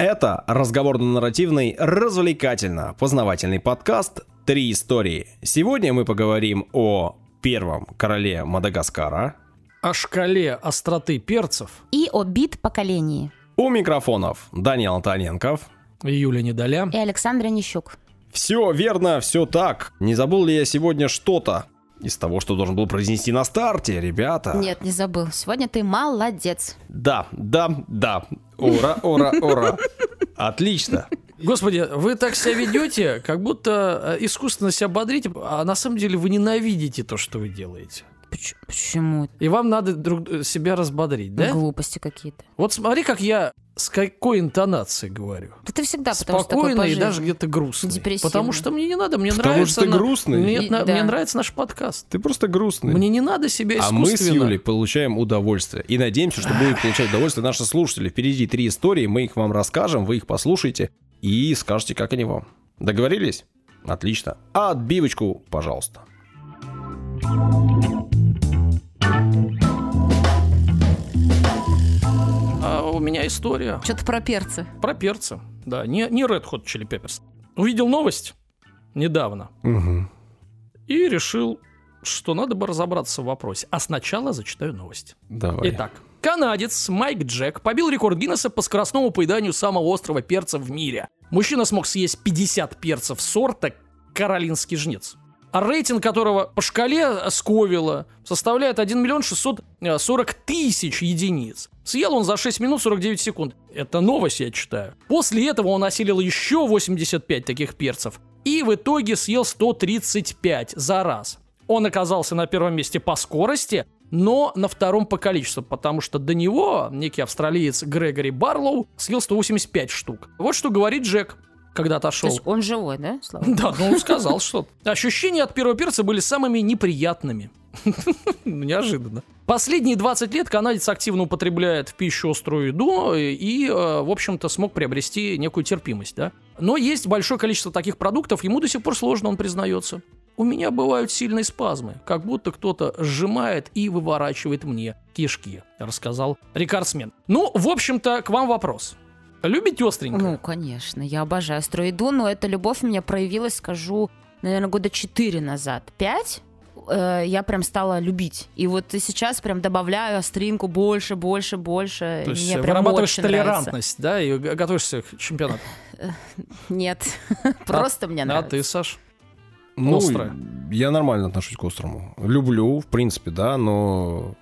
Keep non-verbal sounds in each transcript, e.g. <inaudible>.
Это разговорно-нарративный, развлекательно-познавательный подкаст «Три истории». Сегодня мы поговорим о первом короле Мадагаскара, О шкале остроты перцев И о бит-поколении. у микрофонов Данил Антоненков. Юля Недоля. И Александра Нищук. Все верно, все так. Не забыл ли я сегодня что-то из того, что должен был произнести на старте, ребята? Нет, не забыл. Сегодня ты молодец. Да, да, да. Ура, ура, ура. Отлично. Господи, вы так себя ведете, как будто э, искусственно себя бодрите, а на самом деле вы ненавидите то, что вы делаете. Поч- Почему? И вам надо друг э, себя разбодрить, да? Глупости какие-то. Вот смотри, как я с какой интонацией говорю. Да ты всегда потому что Спокойно по и даже где-то грустно. Депрессивно. Потому что мне не надо, мне Потому нравится... что ты на- грустный? Нет, И- на- да. мне нравится наш подкаст. Ты просто грустный. Мне не надо себя А искусственно... мы с Юлей получаем удовольствие. И надеемся, что будут получать удовольствие наши слушатели. Впереди три истории, мы их вам расскажем, вы их послушаете и скажете, как они вам. Договорились? Отлично. А отбивочку, пожалуйста. А у меня история Что-то про перцы. про перца. Да, не, не Red Hot Chili Peppers. Увидел новость недавно и решил, что надо бы разобраться в вопросе. А сначала зачитаю новость. Давай. Итак, канадец Майк Джек побил рекорд Гиннесса по скоростному поеданию самого острого перца в мире. Мужчина смог съесть 50 перцев сорта «Каролинский жнец». А рейтинг которого по шкале Сковила составляет 1 миллион 640 тысяч единиц. Съел он за 6 минут 49 секунд. Это новость я читаю. После этого он осилил еще 85 таких перцев. И в итоге съел 135 за раз. Он оказался на первом месте по скорости, но на втором по количеству, потому что до него некий австралиец Грегори Барлоу съел 185 штук. Вот что говорит Джек, когда То отошел. есть он живой, да, Слава? Да, ну он сказал что Ощущения от первого перца были самыми неприятными. <laughs> Неожиданно. Последние 20 лет канадец активно употребляет в пищу острую еду и, э, в общем-то, смог приобрести некую терпимость, да. Но есть большое количество таких продуктов, ему до сих пор сложно, он признается. У меня бывают сильные спазмы, как будто кто-то сжимает и выворачивает мне кишки, рассказал рекордсмен. Ну, в общем-то, к вам вопрос. Любите остренькое? Ну, конечно, я обожаю стройеду, но эта любовь у меня проявилась, скажу, наверное, года 4 назад. 5 я прям стала любить. И вот сейчас прям добавляю остринку больше, больше, больше. То есть Мне прям вырабатываешь очень нравится. толерантность, да, и готовишься к чемпионату. Нет, <laughs> просто мне А нравится. ты, Саш? Ну, Острое. я нормально отношусь к острому. Люблю, в принципе, да, но...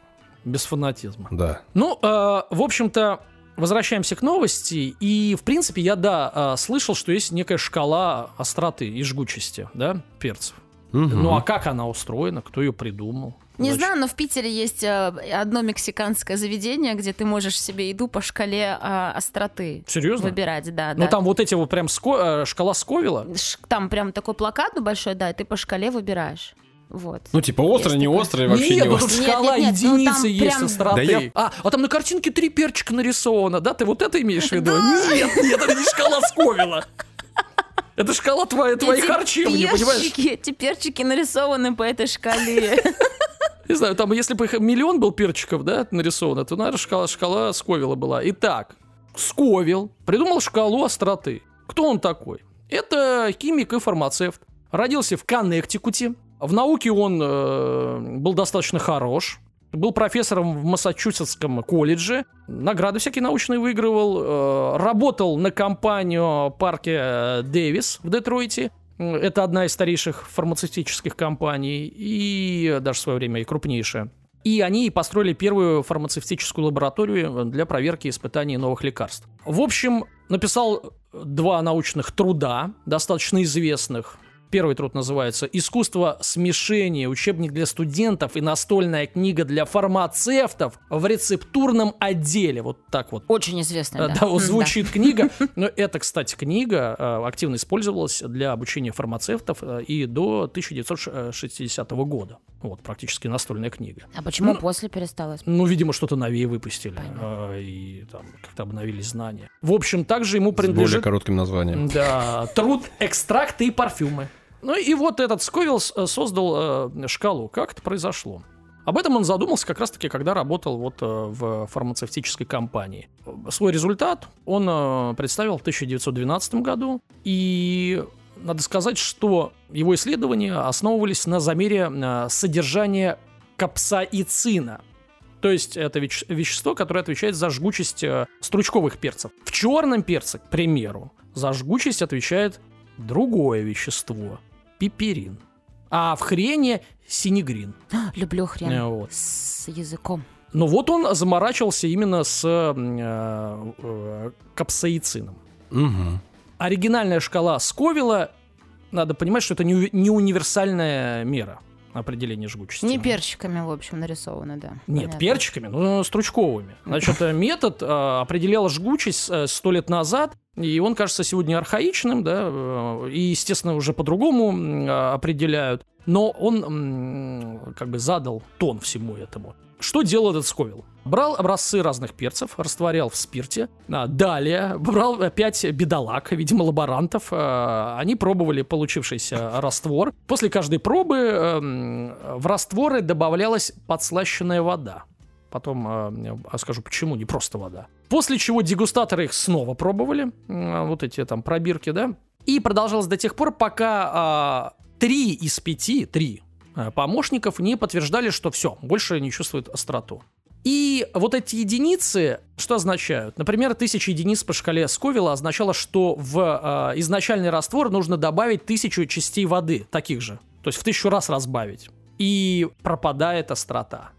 Без фанатизма. Да. Ну, э, в общем-то, возвращаемся к новости. И, в принципе, я, да, э, слышал, что есть некая шкала остроты и жгучести, да, перцев. Мгм. Ну, а как она устроена? Кто ее придумал? Не Зачем? знаю, но в Питере есть э, одно мексиканское заведение, где ты можешь себе еду по шкале э, остроты Серьезно? выбирать, да, Ну, да. там вот эти вот прям ско- э, шкала Сковила. Ш- Там прям такой плакат большой, да, и ты по шкале выбираешь. Вот. Ну, типа, острый, Есть не такое. острый, вообще Нет, не ну острый. Нет, шкала нет, нет, ну единицы есть прям- остроты. Да я- а, а там на картинке три перчика нарисовано, да? Ты вот это имеешь в виду? Нет, нет, это не шкала Сковила. Это шкала твоя, Эти харчевни, понимаешь? Эти перчики нарисованы по этой шкале. Не знаю, там, если бы их миллион был перчиков, да, нарисовано, то, наверное, шкала, шкала Сковила была. Итак, Сковил придумал шкалу остроты. Кто он такой? Это химик и фармацевт. Родился в Коннектикуте. В науке он э, был достаточно хорош. Был профессором в Массачусетском колледже. Награды всякие научные выигрывал. э, работал на компанию парке э, Дэвис в Детройте. Это одна из старейших фармацевтических компаний и даже в свое время и крупнейшая. И они построили первую фармацевтическую лабораторию для проверки и испытаний новых лекарств. В общем, написал два научных труда, достаточно известных. Первый труд называется «Искусство смешения. Учебник для студентов и настольная книга для фармацевтов в рецептурном отделе». Вот так вот Очень известный, да, да. вот звучит <laughs> книга. Но это, кстати, книга э, активно использовалась для обучения фармацевтов э, и до 1960 года. Вот, практически настольная книга. А почему Ну, после пересталось? Ну, видимо, что-то новее выпустили. э, И там как-то обновились знания. В общем, также ему С более принадлежит... коротким названием. Да, труд, экстракты и парфюмы. Ну и вот этот Сковилл с- создал э, шкалу. Как это произошло? Об этом он задумался как раз-таки, когда работал вот э, в фармацевтической компании. Свой результат он э, представил в 1912 году, и надо сказать, что его исследования основывались на замере э, содержания капсаицина. То есть это веще- вещество, которое отвечает за жгучесть э, стручковых перцев. В черном перце, к примеру, за жгучесть отвечает другое вещество – пиперин. А в хрене – синегрин. Люблю хрен. Э, вот. С языком. Но вот он заморачивался именно с э, э, капсаицином. Мгм. Оригинальная шкала Сковила, надо понимать, что это не, не универсальная мера определения жгучести. Не перчиками, в общем, нарисовано, да. Нет, Понятно. перчиками, но стручковыми. Значит, э, метод э, определял жгучесть э, сто лет назад, и он кажется сегодня архаичным, да, э, и, естественно, уже по-другому э, определяют. Но он как бы задал тон всему этому. Что делал этот Сковил? Брал образцы разных перцев, растворял в спирте. А, далее брал опять бедолаг, видимо, лаборантов. А, они пробовали получившийся раствор. После каждой пробы эм, в растворы добавлялась подслащенная вода. Потом э, скажу, почему, не просто вода. После чего дегустаторы их снова пробовали, э, вот эти там пробирки, да. И продолжалось до тех пор, пока а, три из пяти, три э, помощников не подтверждали, что все, больше не чувствуют остроту. И вот эти единицы, что означают? Например, тысяча единиц по шкале Сковила означало, что в э, изначальный раствор нужно добавить тысячу частей воды, таких же. То есть в тысячу раз разбавить. И пропадает острота.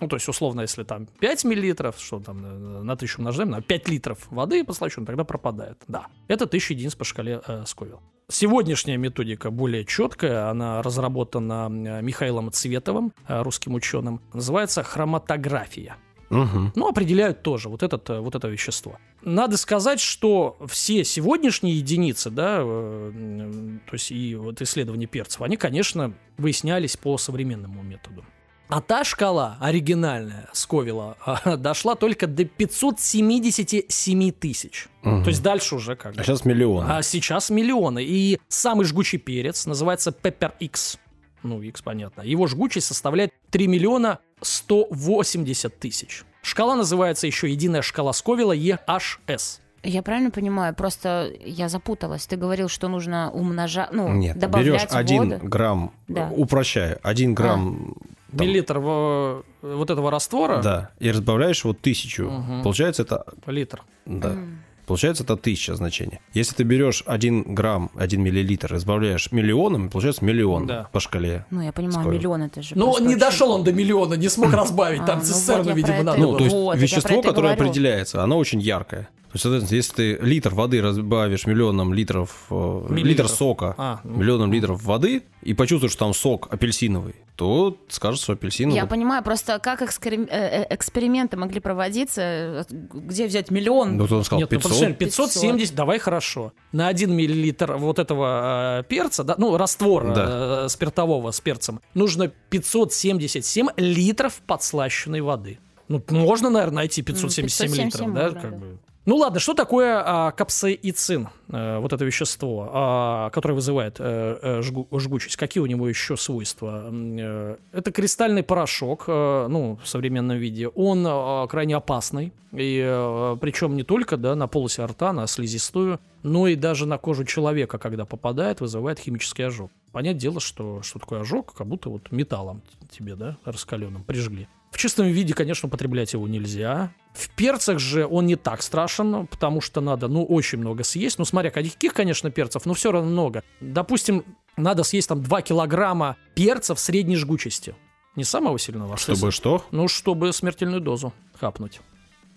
Ну, то есть, условно, если там 5 миллилитров, что там э, на тысячу умножаем, на 5 литров воды послащен, тогда пропадает. Да, это 1000 единиц по шкале э, Сковил. Сегодняшняя методика более четкая, она разработана э, Михаилом Цветовым, э, русским ученым, называется хроматография. Мгм. Ну, определяют тоже вот, этот, вот это вещество. Надо сказать, что все сегодняшние единицы, да, то есть и вот исследования перцев, они, конечно, выяснялись по современному методу. А та шкала оригинальная Сковила а, дошла только до 577 тысяч. Мгм. То есть дальше уже как бы. А сейчас миллион. А сейчас миллионы. И самый жгучий перец называется Pepper X. Ну, X понятно. Его жгучесть составляет 3 миллиона 180 тысяч. Шкала называется еще единая шкала Сковила EHS. Я правильно понимаю? Просто я запуталась. Ты говорил, что нужно умножать, ну, Нет, берешь добавлять один воду. грамм, Да. упрощая, один грамм, там, Миллилитр во- вот этого раствора. да, и разбавляешь его тысячу. Мгм. Получается это, Литр. да, М. получается это тысяча значений. Если ты берешь один грамм, один миллилитр, разбавляешь миллионом, получается миллион Да. по шкале. Ну, я понимаю, Сколько? миллион это же. Просто не очень- дошел он до миллиона, не смог <laughs> разбавить. А, Там ну цистерну, видимо, надо Ну, то есть вещество, которое определяется, оно очень яркое. То есть, соответственно, если ты литр воды разбавишь миллионом литров, э, литр Миллилитров. сока, А, ну. миллионом литров воды, и почувствуешь, что там сок апельсиновый, то скажешь, что апельсиновый. Я понимаю, просто как экскрем- э, э, эксперименты могли проводиться, где взять миллион? Ну, он сказал Нет, ну, 500. подожди, 570, давай хорошо. На 1 миллилитр вот этого э, перца, да, ну, раствора Да. э, спиртового с перцем, нужно 577 литров подслащенной воды. Ну, можно, наверное, найти 577 литров, 577 да, можно, как да. бы. Ну ладно, что такое а, капсаицин, э, вот это вещество, а, которое вызывает э, жгу- жгучесть? Какие у него еще свойства? Э, Это кристальный порошок, э, ну, в современном виде. Он э, крайне опасный, и э, причем не только да, на полость рта, на слизистую, но и даже на кожу человека, когда попадает, вызывает химический ожог. Понять дело, что, что такое ожог, как будто вот металлом тебе, да, раскаленным прижгли. В чистом виде, конечно, употреблять его нельзя. В перцах же он не так страшен, потому что надо, ну, очень много съесть. Ну, смотря каких, конечно, перцев, но все равно много. Допустим, надо съесть там 2 килограмма перцев средней жгучести. Не самого сильного, а Чтобы что? Ну, чтобы смертельную дозу хапнуть.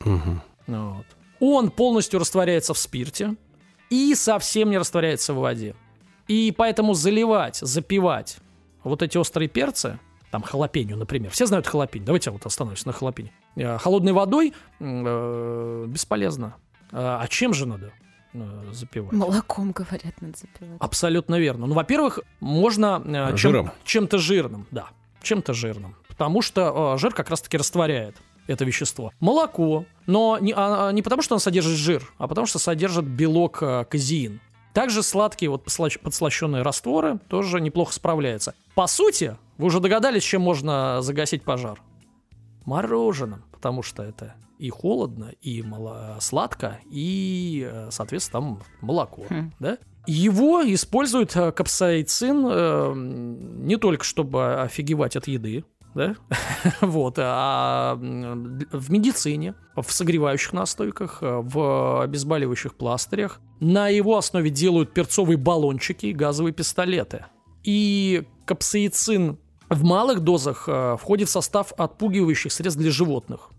Ну Вот. Он полностью растворяется в спирте и совсем не растворяется в воде. И поэтому заливать, запивать вот эти острые перцы, там халапеньо, например. Все знают халапень. Давайте я вот остановлюсь на халапеньо. Э, Холодной водой э, бесполезно. А а чем же надо э, запивать? Молоком, говорят, надо запивать. Абсолютно верно. Ну, во-первых, можно э, чем- чем-то жирным, да, чем-то жирным, потому что э, жир как раз-таки растворяет это вещество. Молоко, но не, а- а не потому, что оно содержит жир, а потому что содержит белок э, казеин. Также сладкие вот подслащенные растворы тоже неплохо справляются. По сути, Вы уже догадались, чем можно загасить пожар? Мороженым, потому что это и холодно, и мало... сладко, и, э, соответственно, там молоко, Хм. да? Его используют э, капсаицин э, не только чтобы офигевать от еды, да, <laughs> вот, а в медицине, в согревающих настойках, э, в обезболивающих пластырях. На его основе делают перцовые баллончики и газовые пистолеты. И капсаицин в малых дозах э, входит в состав отпугивающих средств для животных.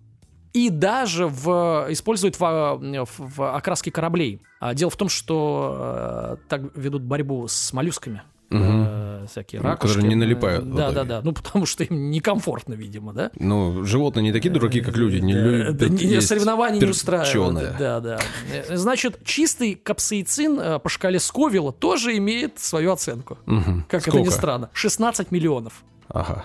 И даже в, используют в, э, в- в окраске кораблей. А дело в том, что э, так ведут борьбу с моллюсками. Э, всякие Ну, ракушки. которые не налипают Да, да, да. Ну, потому что им некомфортно, видимо, да? Ну, животные не такие дураки, как люди, не Да, любят да, не- устраивают. Да, да. Э, Значит, чистый капсаицин э, по шкале Сковилла тоже имеет свою оценку. Как это ни странно. 16 миллионов. Ага.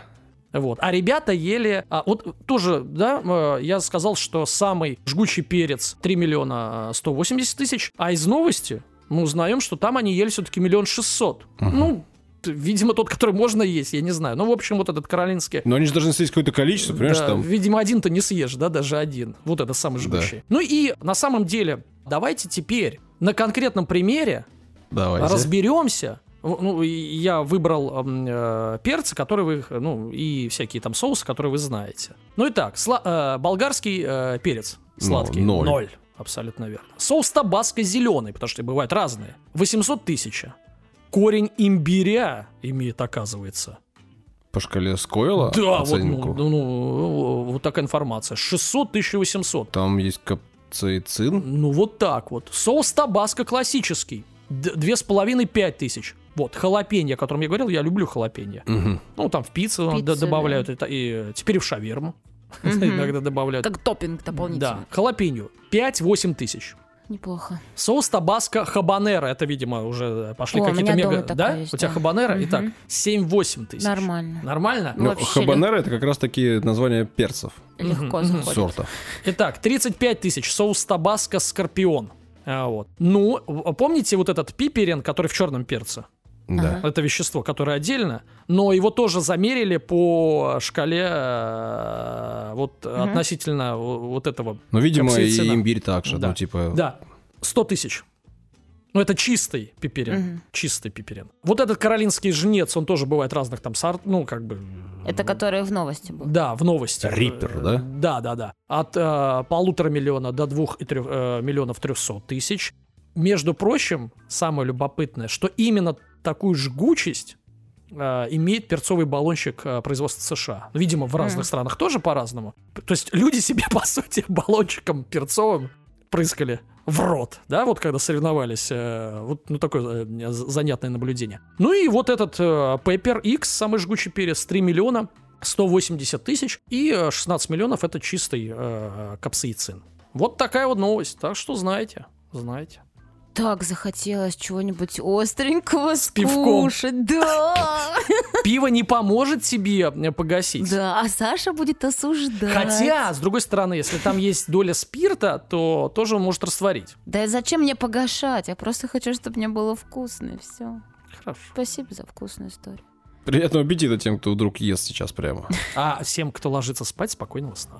Вот. А ребята ели... А, вот тоже, да, э, я сказал, что самый жгучий перец 3 миллиона э, 180 тысяч, а из новости мы узнаем, что там они ели все-таки миллион шестьсот. Ну, т- видимо, тот, который можно есть, я не знаю. Ну, в общем, вот этот каролинский... Но они же должны съесть какое-то количество, понимаешь, Да, там... Видимо, один-то не съешь, да, даже один. Вот это самый Да. жгучий. Ну и на самом деле, давайте теперь на конкретном примере Давайте. разберемся. Ну, я выбрал м, э, перцы, которые вы, ну, и всякие там соусы, которые вы знаете. Ну и так, сла- э, болгарский э, перец сладкий. ноль. Абсолютно верно. Соус табаско зеленый, потому что бывают разные. 800 тысяч. Корень имбиря имеет, оказывается. По шкале Скойла Да, вот, оценку. ну, ну, ну, вот такая информация. 600 1800. Там есть капсаицин. Ну, вот так вот. Соус табаско классический. Две с половиной пять тысяч. Вот, халапеньо, о котором я говорил, я люблю халапеньо. Мгм. Ну, там в пиццу Пиццу, д- добавляют, да. это, и теперь и в шаверму <laughs> иногда добавляют. Как топпинг дополнительный. Да, халапеньо 5-8 тысяч. Неплохо. Соус табаско хабанера, это, видимо, уже пошли О, у какие-то мега... Да? есть, У тебя да. хабанера? Мгм. Итак, 7-8 тысяч. Нормально. Нормально? Ну, вообще хабанера это как раз таки название перцев Легко Мгм. заходит. сорта. Итак, 35 тысяч. Соус табаско скорпион. А, вот. Ну, в- помните вот этот пиперин, который в черном перце? Да. Это вещество, которое отдельно, но его тоже замерили по шкале э, вот относительно в- вот этого. Ну, видимо, и имбирь также. Да. Ну, типа... Да, 100 тысяч. Ну, это чистый пиперин. Мгм. Чистый пиперин. Вот этот каролинский жнец, он тоже бывает разных там сорт, ну, как бы... Это которые в новости был. Да, в новости. Риппер, Э, да? Да, да, да. От э, полутора миллиона до двух и трех, э, миллионов трехсот тысяч. Между прочим, самое любопытное, что именно такую жгучесть э, имеет перцовый баллончик э, производства США. Видимо, в разных Мгм. странах тоже по-разному. То есть люди себе, <laughs> по сути, баллончиком перцовым прыскали в рот, да, вот когда соревновались, э, вот ну, такое занятное наблюдение. Ну и вот этот Pepper X, самый жгучий перец, 3 миллиона 180 тысяч, и э, 16 миллионов это чистый э, капсаицин. Вот такая вот новость, так что знаете, знаете. Так захотелось чего-нибудь остренького пивком. скушать. Да. Пиво не поможет тебе э, погасить. Да, а Саша будет осуждать. Хотя, с другой стороны, если там есть доля спирта, то тоже он может растворить. Да и зачем мне погашать? Я просто хочу, чтобы мне было вкусно, и все. Хорошо. Спасибо за вкусную историю. Приятного аппетита тем, кто вдруг ест сейчас прямо. А всем, кто ложится спать, спокойного сна.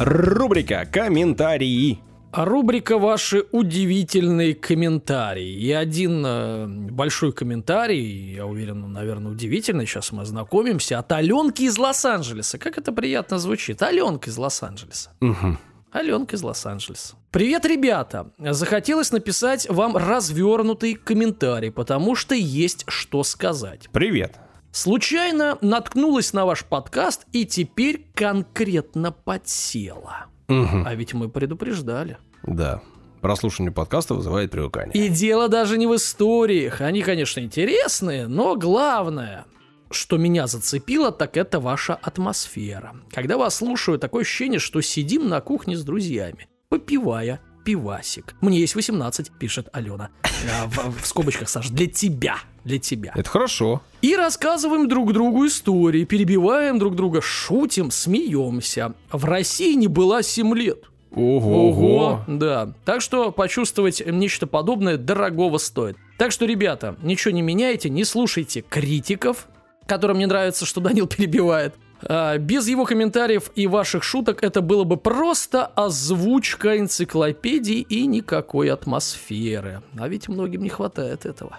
Рубрика «Комментарии». А Рубрика «Ваши удивительные комментарии». И один э, большой комментарий, я уверен, наверное, удивительный, сейчас мы ознакомимся, от Аленки из Лос-Анджелеса. Как это приятно звучит. Аленка из Лос-Анджелеса. Мгм. Аленка из Лос-Анджелеса. Привет, ребята! Захотелось написать вам развернутый комментарий, потому что есть что сказать. Привет. Случайно наткнулась на ваш подкаст и теперь конкретно подсела. Мгм. А ведь мы предупреждали. Да. Прослушивание подкаста вызывает привыкание. И дело даже не в историях. Они, конечно, интересные, но главное, что меня зацепило, так это ваша атмосфера. Когда вас слушаю, такое ощущение, что сидим на кухне с друзьями, попивая пивасик. Мне есть 18, пишет Алена. А, в, в скобочках, Саш, для тебя. Для тебя. Это хорошо. И рассказываем друг другу истории, перебиваем друг друга, шутим, смеемся. В России не была 7 лет. Ого. Да. Так что почувствовать нечто подобное дорогого стоит. Так что, ребята, ничего не меняйте, не слушайте критиков, которым не нравится, что Данил <laughs> перебивает. А, без его комментариев и ваших шуток это было бы просто озвучка энциклопедии и никакой атмосферы. А ведь многим не хватает этого.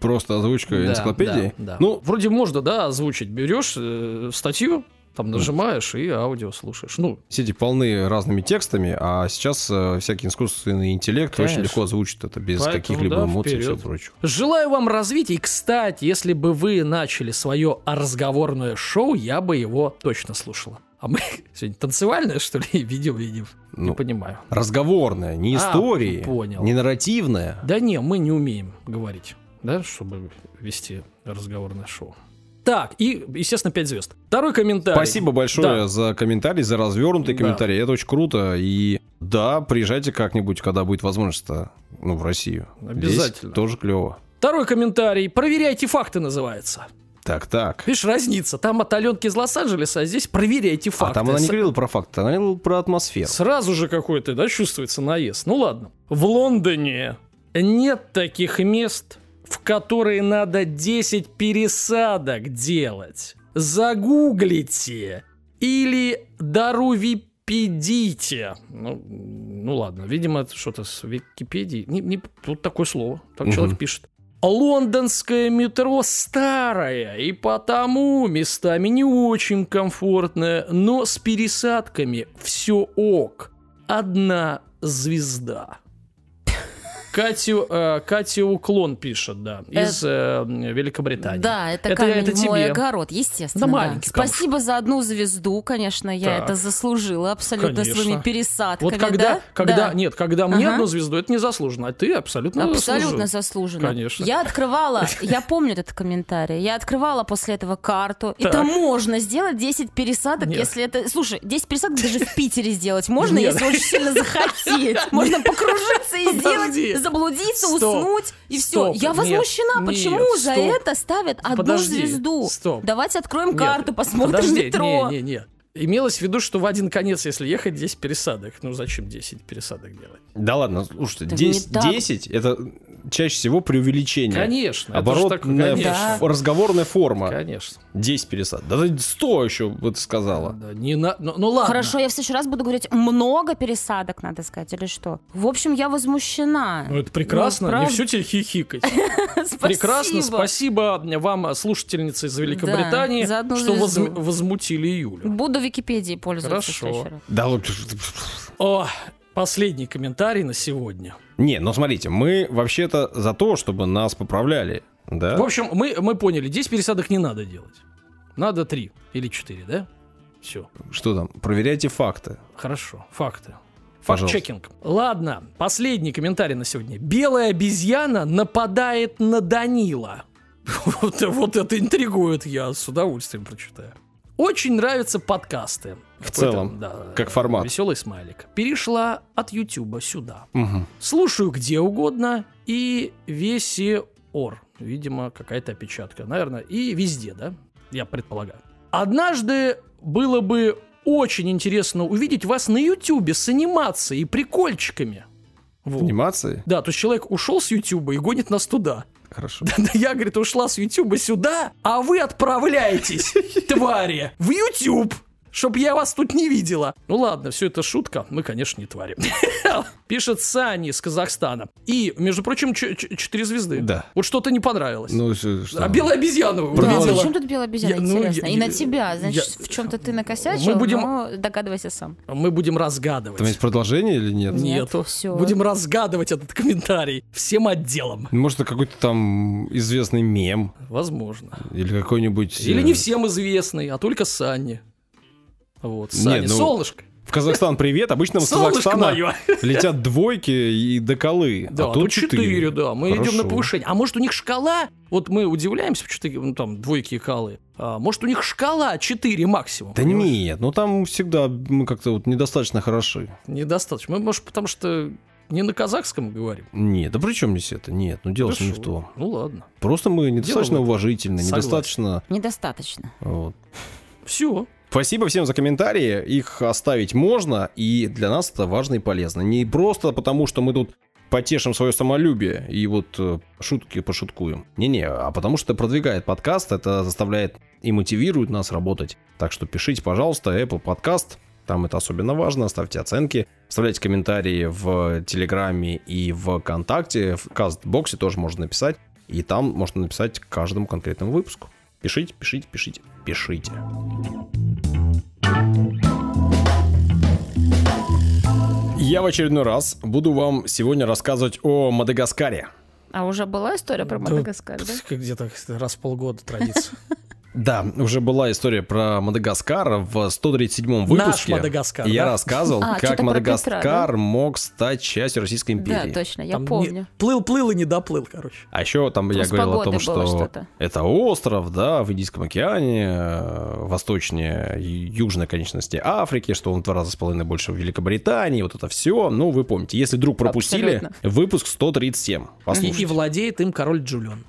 Просто озвучка Да, энциклопедии. да, да. Ну, Вроде можно, да, озвучить. Берешь э, статью, там нажимаешь и аудио слушаешь. Ну, сети полны разными текстами, а сейчас э, всякий искусственный интеллект очень Конечно. легко озвучит это без Поэтому, каких-либо да, эмоций и всего вперед. прочего. Желаю вам развития. И, кстати, если бы вы начали свое разговорное шоу, я бы его точно слушала. А мы <laughs> сегодня танцевальное, что ли, <laughs> видео видим? не Ну, понимаю. разговорная, не А, истории, понял. не нарративная. Да не, мы не умеем говорить, да, чтобы вести разговорное шоу. Так, и, естественно, 5 звезд. Второй комментарий. Спасибо большое Да. за комментарий, за развернутый Да. комментарий. Это очень круто. И да, приезжайте как-нибудь, когда будет возможность-то, ну, в Россию. Обязательно. Здесь тоже клево. Второй комментарий. Проверяйте факты называется. Так, так. Видишь, разница. Там от Аленки из Лос-Анджелеса, а здесь проверяйте А факты. там она не говорила про факты, она говорила про атмосферу. Сразу же какой-то, да, чувствуется наезд. Ну ладно. В Лондоне нет таких мест, в которые надо 10 пересадок делать. Загуглите. Или дарувипедите. Ну, ну ладно, видимо, это что-то с Википедией. Не, не- вот такое слово. Так Мгм. человек пишет. Лондонское метро старое и потому местами не очень комфортное, но с пересадками все ок. Одна звезда. Катю, э, Катя Уклон пишет, да, из э, Великобритании. Да, это, Это- камень это в мой тебе. огород, естественно. Да, да. камушек. Спасибо за одну звезду, конечно, я Так. это заслужила абсолютно Конечно. своими пересадками. Вот когда, да? когда, Да. нет, когда мне Ага. одну звезду, это не заслуженно, а ты абсолютно, Абсолютно заслуженно. Конечно. Я открывала, <laughs> я помню этот комментарий, я открывала после этого карту, и Так. там можно сделать 10 пересадок, Нет. если это... Слушай, 10 пересадок даже в Питере сделать можно, если очень сильно захотеть. <laughs> Можно покружиться и сделать, заблудиться, Стоп. уснуть, и все. Стоп. Я Нет. возмущена, Нет. почему за Стоп. это ставят одну Подожди. звезду. Стоп. Давайте откроем Нет, карту, посмотрим подожди, метро. Не, не, не. Имелось в виду, что в один конец, если ехать, 10 пересадок. Ну зачем 10 пересадок делать? Да ладно, слушайте, Так 10, не так. 10 это чаще всего преувеличение. Конечно. это же так- Оборотная, конечно. ф- разговорная форма. Конечно. 10 пересад. Да ты 100 еще бы ты сказала. Да, не на... ну, ну ладно. Хорошо, я в следующий раз буду говорить много пересадок, надо сказать, или что? В общем, я возмущена. Ну, это прекрасно, Ну, не правда. все тебе хихикать. <laughs> Спасибо. Прекрасно, спасибо вам, слушательницы из Великобритании, что возмутили Юлю. Буду Википедией пользоваться в Хорошо. Да вот. О, последний комментарий на сегодня. Не, ну смотрите, мы вообще-то за то, чтобы нас поправляли. Да? В общем, мы, мы поняли, 10 пересадок не надо делать. Надо 3 или 4, да? Все. Что там? Проверяйте факты. Хорошо, факты. Факт-чекинг. Ладно, последний комментарий на сегодня. Белая обезьяна нападает на Данила. <laughs> Вот, вот это интригует, я с удовольствием прочитаю. Очень нравятся подкасты. В целом, как формат. Веселый смайлик. Перешла от Ютуба сюда. Мгм. Слушаю где угодно и весеор. Видимо, какая-то опечатка. Наверное, и везде, да? Я предполагаю. Однажды было бы очень интересно увидеть вас на Ютубе с анимацией и прикольчиками. Вот. Анимации? Да, то есть человек ушел с Ютуба и гонит нас туда. Хорошо. <laughs> Да я, говорит, ушла с Ютуба сюда, а вы отправляетесь, <laughs> твари, в Ютуб, чтоб я вас тут не видела. Ну ладно, все это шутка, мы, конечно, не твари. <laughs> Пишет Сани из Казахстана. И, между прочим, четыре звезды. Да. Вот что-то не понравилось. Ну, что? а белая обезьяна Про Да, причем тут белая обезьяна, Я- ну, интересно. я- И на тебя, значит, я- в чем-то ты накосячил, Мы будем- но догадывайся сам. Мы будем разгадывать. Там есть продолжение или нет? Нет. Нету. всё. Будем разгадывать этот комментарий всем отделом. Может, это какой-то там известный мем Возможно. или какой-нибудь... Или э, не всем известный, а только Санне. Вот, Саня, ну, солнышко. В Казахстан привет. Обычно с Солнышко Казахстана мое. <laughs> летят двойки и доколы. Да, а тут тут 4, да. Мы идем на Хорошо. повышение. А может у них шкала, вот мы удивляемся, почему ну, там двойки и колы. А, может у них шкала 4 максимум. Да понимаешь? нет, ну там всегда мы как-то вот недостаточно хороши. Недостаточно. Мы, может, потому что не на казахском говорим. Нет, да при чем здесь это? Нет, ну дело же не в Хорошо. том. Ну ладно. Просто мы недостаточно этом. уважительны, Согласен. недостаточно... Недостаточно. вот. Все. Спасибо всем за комментарии. Их оставить можно, и для нас это важно и полезно. Не просто потому, что мы тут потешим свое самолюбие и вот э, шутки пошуткуем. Не-не, а потому что продвигает подкаст, это заставляет и мотивирует нас работать. Так что пишите, пожалуйста, Apple Podcast, там это особенно важно, ставьте оценки, оставляйте комментарии в Телеграме и ВКонтакте, в Кастбоксе тоже можно написать, и там можно написать каждому конкретному выпуску. Пишите, пишите, пишите, пишите. Я в очередной раз буду вам сегодня рассказывать о Мадагаскаре. А уже была история про Да, Мадагаскар, да? Как Где-то раз в полгода традиция. <laughs> Да, уже была история про Мадагаскар в 137-м выпуске. Мадагаскар, Я да? рассказывал, А, как Мадагаскар Петра, мог стать частью Российской Да, империи. точно, я Там помню. Плыл-плыл и не доплыл, короче. А еще там я говорил о том, что это остров, да, в Индийском океане, э, восточнее и южной конечности Африки, что он в два раза с половиной больше в Великобритании, вот это все. Ну, вы помните, если вдруг пропустили, Абсолютно. выпуск 137. И, Послушайте. и владеет им король Джулион.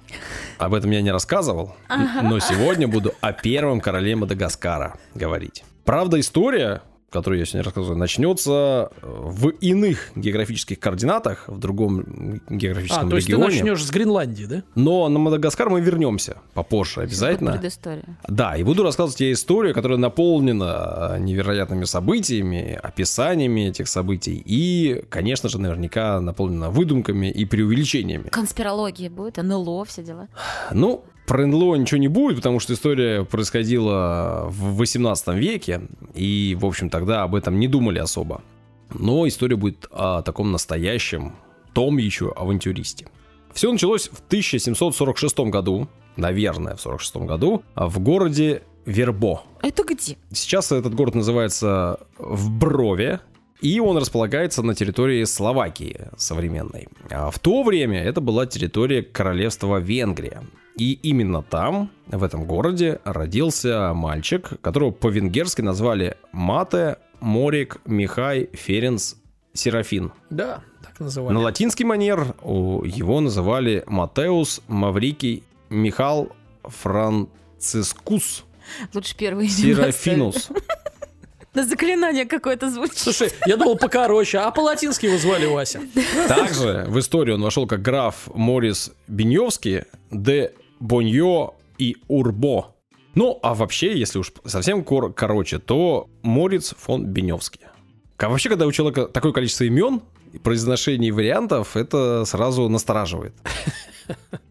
Об этом я не рассказывал, но сегодня буду о первом короле Мадагаскара говорить. Правда, история, которую я сегодня рассказываю, начнется в иных географических координатах, в другом А, географическом то есть ты регионе. начнешь с Гренландии, да? Но на Мадагаскар мы вернемся попозже обязательно. Предыстория. Да, и буду рассказывать тебе историю, которая наполнена невероятными событиями, описаниями этих событий и, конечно же, наверняка наполнена выдумками и преувеличениями. Конспирология будет, НЛО, все дела. Ну, про НЛО ничего не будет, потому что история происходила в 18 веке, и, в общем, тогда об этом не думали особо. Но история будет о таком настоящем, том еще авантюристе. Все началось в 1746 году, наверное, в 46 году, в городе Вербо. Это где? Сейчас этот город называется в Брове, и он располагается на территории Словакии современной. А в то время это была территория королевства Венгрия. И именно там, в этом городе, родился мальчик, которого по-венгерски назвали Мате Морик Михай Ференс Серафин. Да, так называли. На латинский манер его называли Матеус Маврикий Михал Францискус Лучше первый Серафинус. На заклинание какое-то звучит. Слушай, я думал покороче, а по-латински его звали Вася. Также в историю он вошел как граф Морис Беньевский, де Боньо и Урбо. Ну, а вообще, если уж совсем кор- короче, то Морец фон Беневский. А вообще, когда у человека такое количество имен, и произношений вариантов, это сразу настораживает.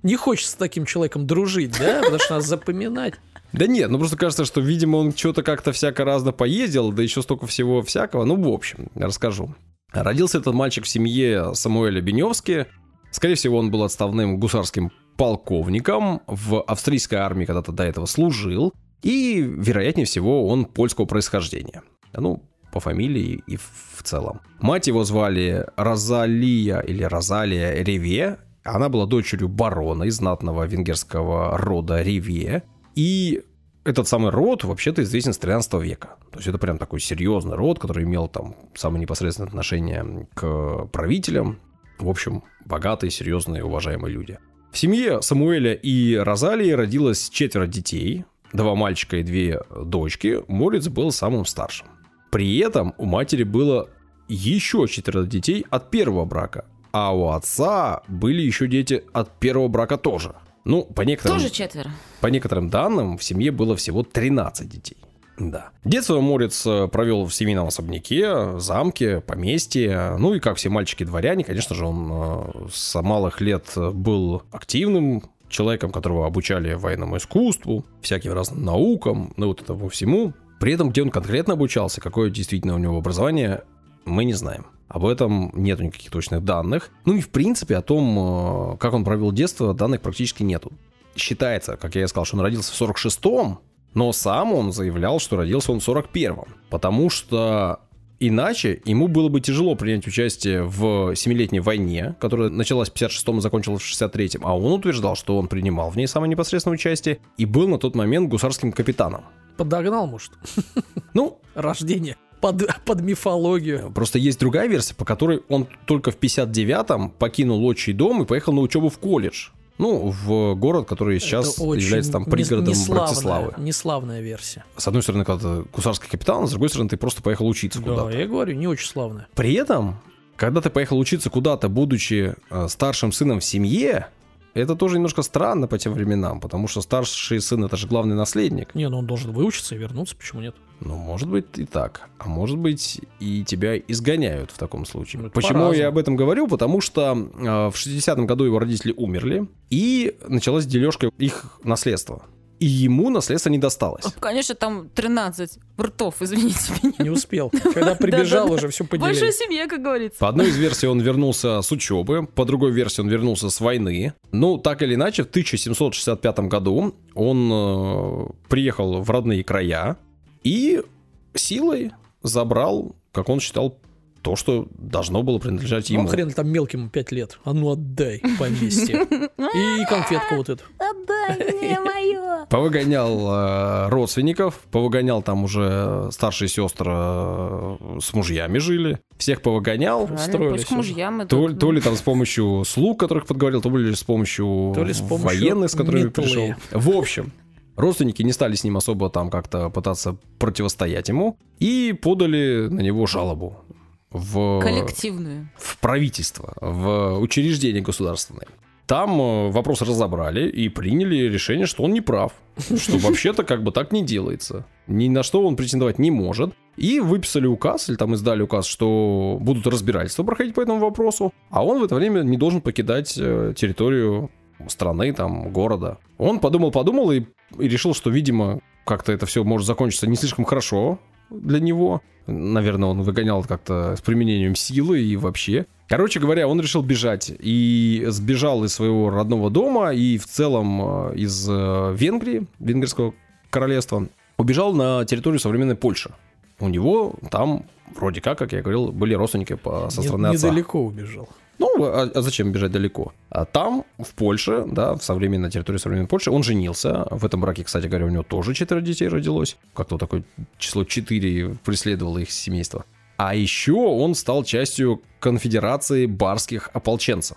Не хочется с таким человеком дружить, да? Потому что надо запоминать. Да нет, ну просто кажется, что, видимо, он что-то как-то всяко разно поездил, да еще столько всего всякого. Ну, в общем, расскажу. Родился этот мальчик в семье Самуэля Беневски. Скорее всего, он был отставным гусарским полковником, в австрийской армии когда-то до этого служил, и, вероятнее всего, он польского происхождения. Ну, по фамилии и в целом. Мать его звали Розалия или Розалия Реве. Она была дочерью барона из знатного венгерского рода Реве. И этот самый род вообще-то известен с 13 века. То есть это прям такой серьезный род, который имел там самое непосредственное отношение к правителям. В общем, богатые, серьезные, уважаемые люди. В семье Самуэля и Розалии родилось четверо детей. Два мальчика и две дочки. Морец был самым старшим. При этом у матери было еще четверо детей от первого брака. А у отца были еще дети от первого брака тоже. Ну, по некоторым... Тоже четверо. По некоторым данным, в семье было всего 13 детей. Да. Детство Морец э, провел в семейном особняке, замке, поместье. Ну и как все мальчики-дворяне, конечно же, он э, с малых лет был активным человеком, которого обучали военному искусству, всяким разным наукам, ну вот этому всему. При этом, где он конкретно обучался, какое действительно у него образование, мы не знаем. Об этом нет никаких точных данных. Ну и в принципе о том, э, как он провел детство, данных практически нету. Считается, как я и сказал, что он родился в 46-м, но сам он заявлял, что родился он в 41-м. Потому что иначе ему было бы тяжело принять участие в Семилетней войне, которая началась в 56-м и закончилась в 63-м. А он утверждал, что он принимал в ней самое непосредственное участие и был на тот момент гусарским капитаном. Подогнал, может, Ну, рождение под, под мифологию. Просто есть другая версия, по которой он только в 59-м покинул отчий дом и поехал на учебу в колледж. Ну, в город, который сейчас является там пригородом неславная- Братиславы. Неславная версия. С одной стороны, когда ты гусарский капитан, а с другой стороны, ты просто поехал учиться Да, куда-то. я говорю, не очень славная. При этом, когда ты поехал учиться куда-то, будучи э, старшим сыном в семье, это тоже немножко странно по тем временам, потому что старший сын это же главный наследник. Не, ну он должен выучиться и вернуться, почему нет? Ну, может быть и так. А может быть и тебя изгоняют в таком случае. Ну, это Почему я об этом говорю? Потому что э, в 60-м году его родители умерли, и началась дележка их наследства. И ему наследство не досталось. Конечно, там 13 ртов, извините <laughs> меня. Не успел. Когда прибежал, уже все Большая поделили. семья, как говорится. По одной из версий он вернулся с учебы, по другой версии он вернулся с войны. Ну, так или иначе, в 1765 году он э, приехал в родные края и силой забрал, как он считал, то, что должно было принадлежать Ну, ему. хрен там мелким 5 лет. А ну отдай по месте. И конфетку вот эту. Отдай мне мое. Повыгонял э, родственников, повыгонял там уже старшие сестры э, с мужьями жили. Всех повыгонял. Пусть к мужьям То, идут, то ну. ли там с помощью слуг, которых подговорил, то ли с помощью, То ли с помощью военных, с которыми пришел. В общем, родственники не стали с ним особо там как-то пытаться противостоять ему и подали на него жалобу в, Коллективную. в правительство, в учреждение государственное. Там э, вопрос разобрали и приняли решение, что он не прав, <laughs> что вообще-то как бы так не делается. Ни на что он претендовать не может. И выписали указ, или там издали указ, что будут разбирательства проходить по этому вопросу, а он в это время не должен покидать э, территорию страны, там, города. Он подумал-подумал и, и решил, что, видимо, как-то это все может закончиться не слишком хорошо для него. Наверное, он выгонял как-то с применением силы и вообще. Короче говоря, он решил бежать и сбежал из своего родного дома и в целом э, из э, Венгрии, венгерского королевства, убежал на территорию современной Польши. У него там, вроде как, как я говорил, были родственники по, со стороны отца. Недалеко убежал. Ну, а, а зачем бежать далеко? А там, в Польше, да, в современной территории современной Польши, он женился. В этом браке, кстати говоря, у него тоже четверо детей родилось. Как-то такое число 4 преследовало их семейство. А еще он стал частью конфедерации барских ополченцев.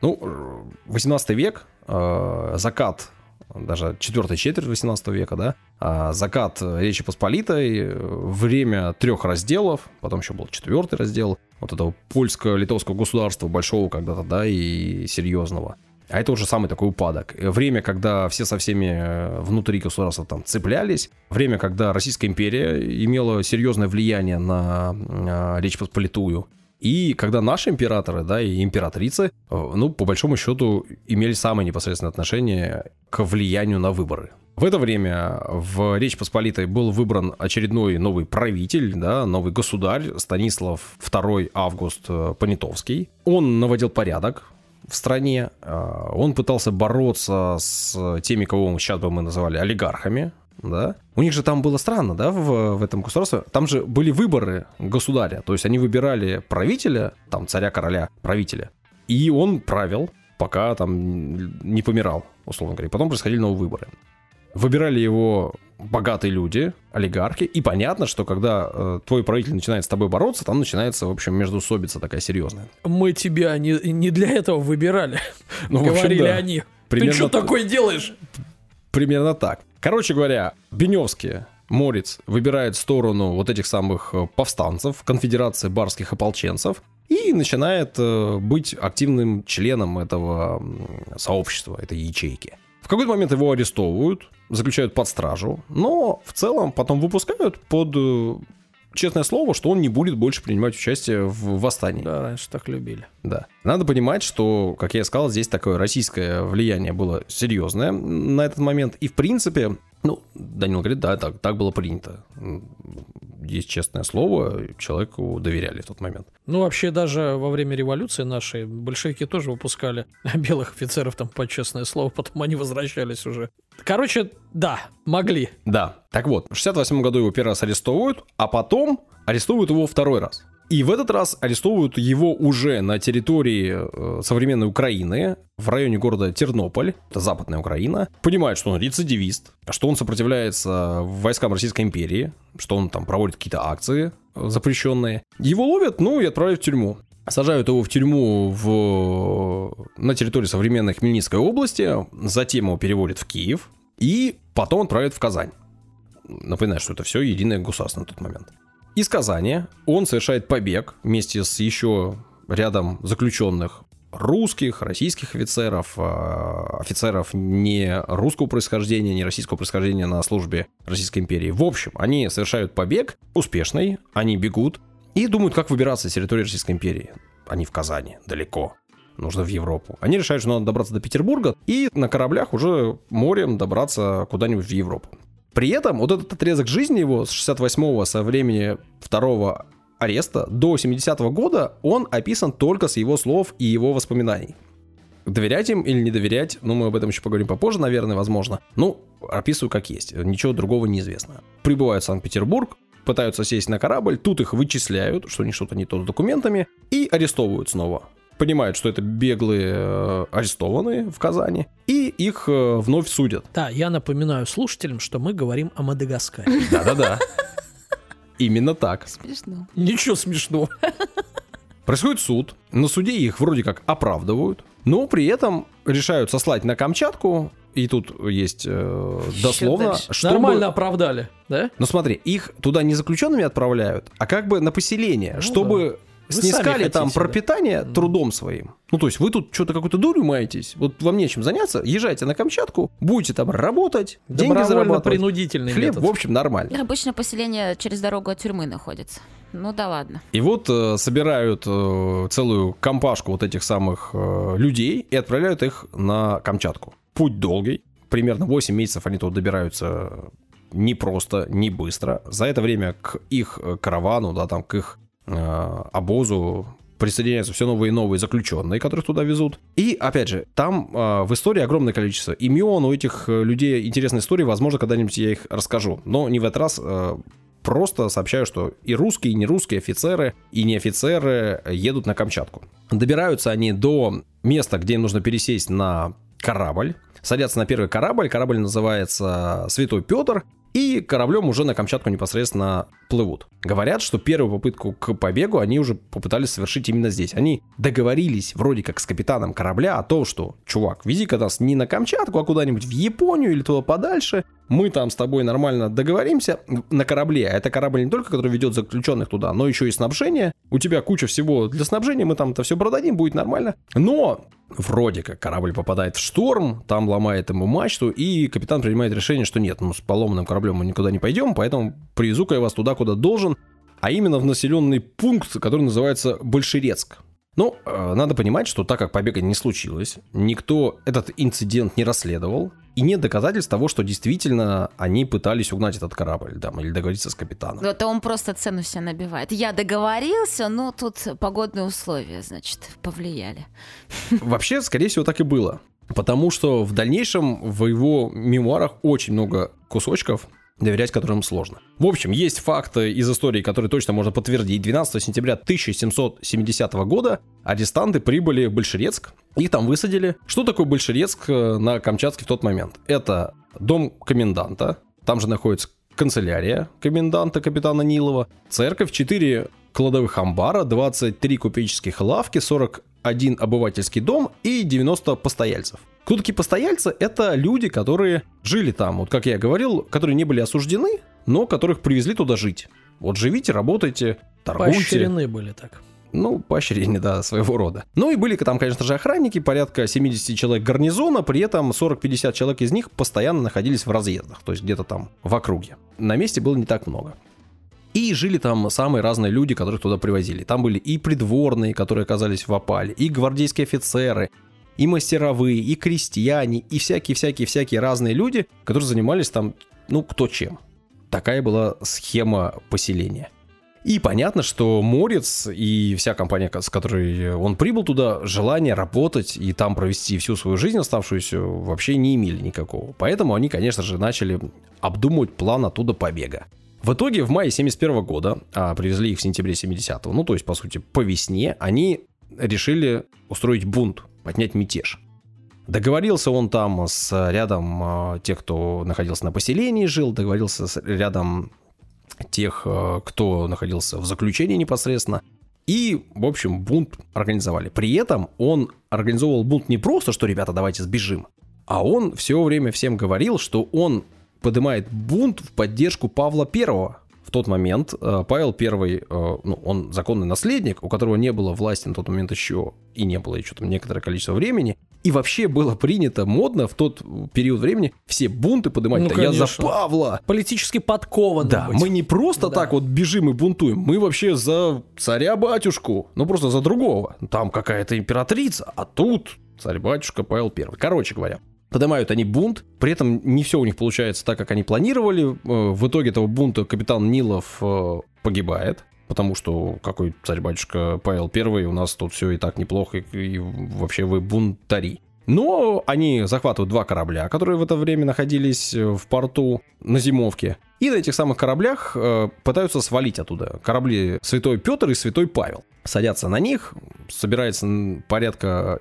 Ну, э, 18 век, э, закат, даже четвертая четверть 18 века, да, а закат Речи Посполитой, э, время трех разделов, потом еще был четвертый раздел, вот этого польско-литовского государства большого когда-то, да, и серьезного. А это уже самый такой упадок. Э, Время, когда все со всеми э, внутри государства там цеплялись. Время, когда Российская империя имела серьезное влияние на э, Речь Посполитую. И когда наши императоры, да, и императрицы, э, ну, по большому счету, имели самое непосредственное отношение к влиянию на выборы. В это время в Речь Посполитой был выбран очередной новый правитель, да, новый государь Станислав II Август э, Понятовский. Он наводил порядок в стране, э, он пытался бороться с теми, кого сейчас бы мы называли олигархами, да. У них же там было странно, да, в, в этом государстве. Там же были выборы государя, то есть они выбирали правителя, там царя, короля, правителя, и он правил, пока там не помирал, условно говоря. Потом происходили новые выборы. Выбирали его богатые люди, олигархи, и понятно, что когда э, твой правитель начинает с тобой бороться, там начинается, в общем, междусобица такая серьезная. Мы тебя не, не для этого выбирали, Ну, в общем, говорили да. они. Примерно Ты что такое делаешь? Примерно так. Короче говоря, Беневский, Морец выбирает сторону вот этих самых э, повстанцев, конфедерации барских ополченцев, и начинает э, быть активным членом этого сообщества, этой ячейки. В какой-то момент его арестовывают, заключают под стражу, но в целом потом выпускают под э, честное слово, что он не будет больше принимать участие в восстании. Да, раньше так любили. Да. Надо понимать, что, как я и сказал, здесь такое российское влияние было серьезное на этот момент. И, в принципе, ну, Данил говорит, да, так, так было принято. Есть честное слово, человеку доверяли в тот момент. Ну, вообще, даже во время революции нашей большевики тоже выпускали <laughs> белых офицеров там по честное слово, потом они возвращались уже. Короче, да, могли. Да. Так вот, в 68 году его первый раз арестовывают, а потом арестовывают его второй раз. И в этот раз арестовывают его уже на территории э, современной Украины, в районе города Тернополь, это западная Украина. Понимают, что он рецидивист, что он сопротивляется войскам Российской империи, что он там проводит какие-то акции э, запрещенные. Его ловят, ну и отправляют в тюрьму. Сажают его в тюрьму в... на территории современной Хмельницкой области, затем его переводят в Киев, и потом отправляют в Казань. Напоминаю, что это все единое государство на тот момент. Из Казани он совершает побег вместе с еще рядом заключенных русских, российских офицеров, э, офицеров не русского происхождения, не российского происхождения на службе Российской империи. В общем, они совершают побег успешный, они бегут и думают, как выбираться с территории Российской империи. Они в Казани, далеко. Нужно в Европу. Они решают, что надо добраться до Петербурга и на кораблях уже морем добраться куда-нибудь в Европу. При этом вот этот отрезок жизни его с 68-го, со времени второго ареста до 70-го года, он описан только с его слов и его воспоминаний. Доверять им или не доверять, ну, мы об этом еще поговорим попозже, наверное, возможно. Ну, описываю как есть, ничего другого неизвестно. Прибывают в Санкт-Петербург, пытаются сесть на корабль, тут их вычисляют, что они что-то не то с документами, и арестовывают снова понимают, что это беглые э, арестованные в Казани, и их э, вновь судят. Да, я напоминаю слушателям, что мы говорим о Мадагаскаре. <laughs> Да-да-да. Именно так. Смешно. Ничего смешного. Происходит суд, на суде их вроде как оправдывают, но при этом решают сослать на Камчатку, и тут есть э, дословно, чтобы... Нормально оправдали, да? Но смотри, их туда не заключенными отправляют, а как бы на поселение, Ну чтобы Вы снискали хотите, там да. пропитание трудом своим. Ну, то есть вы тут что-то какой-то дурью маетесь, вот вам нечем заняться, езжайте на Камчатку, будете там работать, деньги зарабатывать. принудительный Хлеб, метод. в общем, нормально. Обычно поселение через дорогу от тюрьмы находится. Ну да ладно. И вот э, собирают э, целую компашку вот этих самых э, людей и отправляют их на Камчатку. Путь долгий, примерно 8 месяцев они туда добираются не просто, не быстро. За это время к их э, каравану, да, там к их э, обозу присоединяются все новые и новые заключенные, которых туда везут. И, опять же, там э, в истории огромное количество имен у этих э, людей, интересные истории, возможно, когда-нибудь я их расскажу. Но не в этот раз, э, просто сообщаю, что и русские, и не русские офицеры, и не офицеры едут на Камчатку. Добираются они до места, где им нужно пересесть на корабль, садятся на первый корабль, корабль называется Святой Петр, и кораблем уже на Камчатку непосредственно плывут. Говорят, что первую попытку к побегу они уже попытались совершить именно здесь. Они договорились вроде как с капитаном корабля о том, что, чувак, вези-ка нас не на Камчатку, а куда-нибудь в Японию или туда подальше. Мы там с тобой нормально договоримся на корабле. А это корабль не только, который ведет заключенных туда, но еще и снабжение. У тебя куча всего для снабжения, мы там это все продадим, будет нормально. Но вроде как корабль попадает в шторм, там ломает ему мачту, и капитан принимает решение, что нет, ну с поломанным кораблем мы никуда не пойдем, поэтому привезу-ка я вас туда, куда должен, а именно в населенный пункт, который называется Большерецк. Ну, э, надо понимать, что так как побега не случилось, никто этот инцидент не расследовал, и нет доказательств того, что действительно они пытались угнать этот корабль, там, или договориться с капитаном. Это он просто цену себе набивает. Я договорился, но тут погодные условия, значит, повлияли. <laughs> Вообще, скорее всего, так и было. Потому что в дальнейшем в его мемуарах очень много кусочков, доверять которым сложно. В общем, есть факты из истории, которые точно можно подтвердить. 12 сентября 1770 года арестанты прибыли в Большерецк, их там высадили. Что такое Большерецк э, на Камчатке в тот момент? Это дом коменданта, там же находится канцелярия коменданта капитана Нилова, церковь, 4 кладовых амбара, 23 купеческих лавки, 41 обывательский дом и 90 постояльцев. Кто такие постояльцы? Это люди, которые жили там, вот как я говорил, которые не были осуждены, но которых привезли туда жить. Вот живите, работайте, торгуйте. Поощрены были так. Ну, поощрение, да, своего рода. Ну и были там, конечно же, охранники, порядка 70 человек гарнизона, при этом 40-50 человек из них постоянно находились в разъездах, то есть где-то там в округе. На месте было не так много. И жили там самые разные люди, которых туда привозили. Там были и придворные, которые оказались в опале, и гвардейские офицеры, и мастеровые, и крестьяне, и всякие-всякие-всякие разные люди, которые занимались там, ну, кто чем. Такая была схема поселения. И понятно, что Морец и вся компания, с которой он прибыл туда, желания работать и там провести всю свою жизнь оставшуюся вообще не имели никакого. Поэтому они, конечно же, начали обдумывать план оттуда побега. В итоге в мае 71 года, а привезли их в сентябре 70 ну то есть по сути по весне, они решили устроить бунт, поднять мятеж. Договорился он там с рядом э, тех, кто находился на поселении, жил, договорился с рядом тех, э, кто находился в заключении непосредственно. И, в общем, бунт организовали. При этом он организовывал бунт не просто, что, ребята, давайте сбежим, а он все время всем говорил, что он поднимает бунт в поддержку Павла Первого, в тот момент э, Павел I, э, ну, он законный наследник, у которого не было власти на тот момент еще, и не было еще там некоторое количество времени, и вообще было принято модно в тот период времени все бунты поднимать. Ну, «Да я за. Павла! Политически подкованным Да, быть. мы не просто Да. так вот бежим и бунтуем, мы вообще за царя-батюшку, ну просто за другого. Там какая-то императрица, а тут царь-батюшка Павел I. Короче говоря, поднимают они бунт, при этом не все у них получается так, как они планировали. Э, В итоге этого бунта капитан Нилов э, погибает, потому что какой царь-батюшка Павел I, у нас тут все и так неплохо, и, вообще вы бунтари. Но они захватывают два корабля, которые в это время находились э, в порту на зимовке. И на этих самых кораблях э, пытаются свалить оттуда. Корабли Святой Петр и Святой Павел. Садятся на них, собирается порядка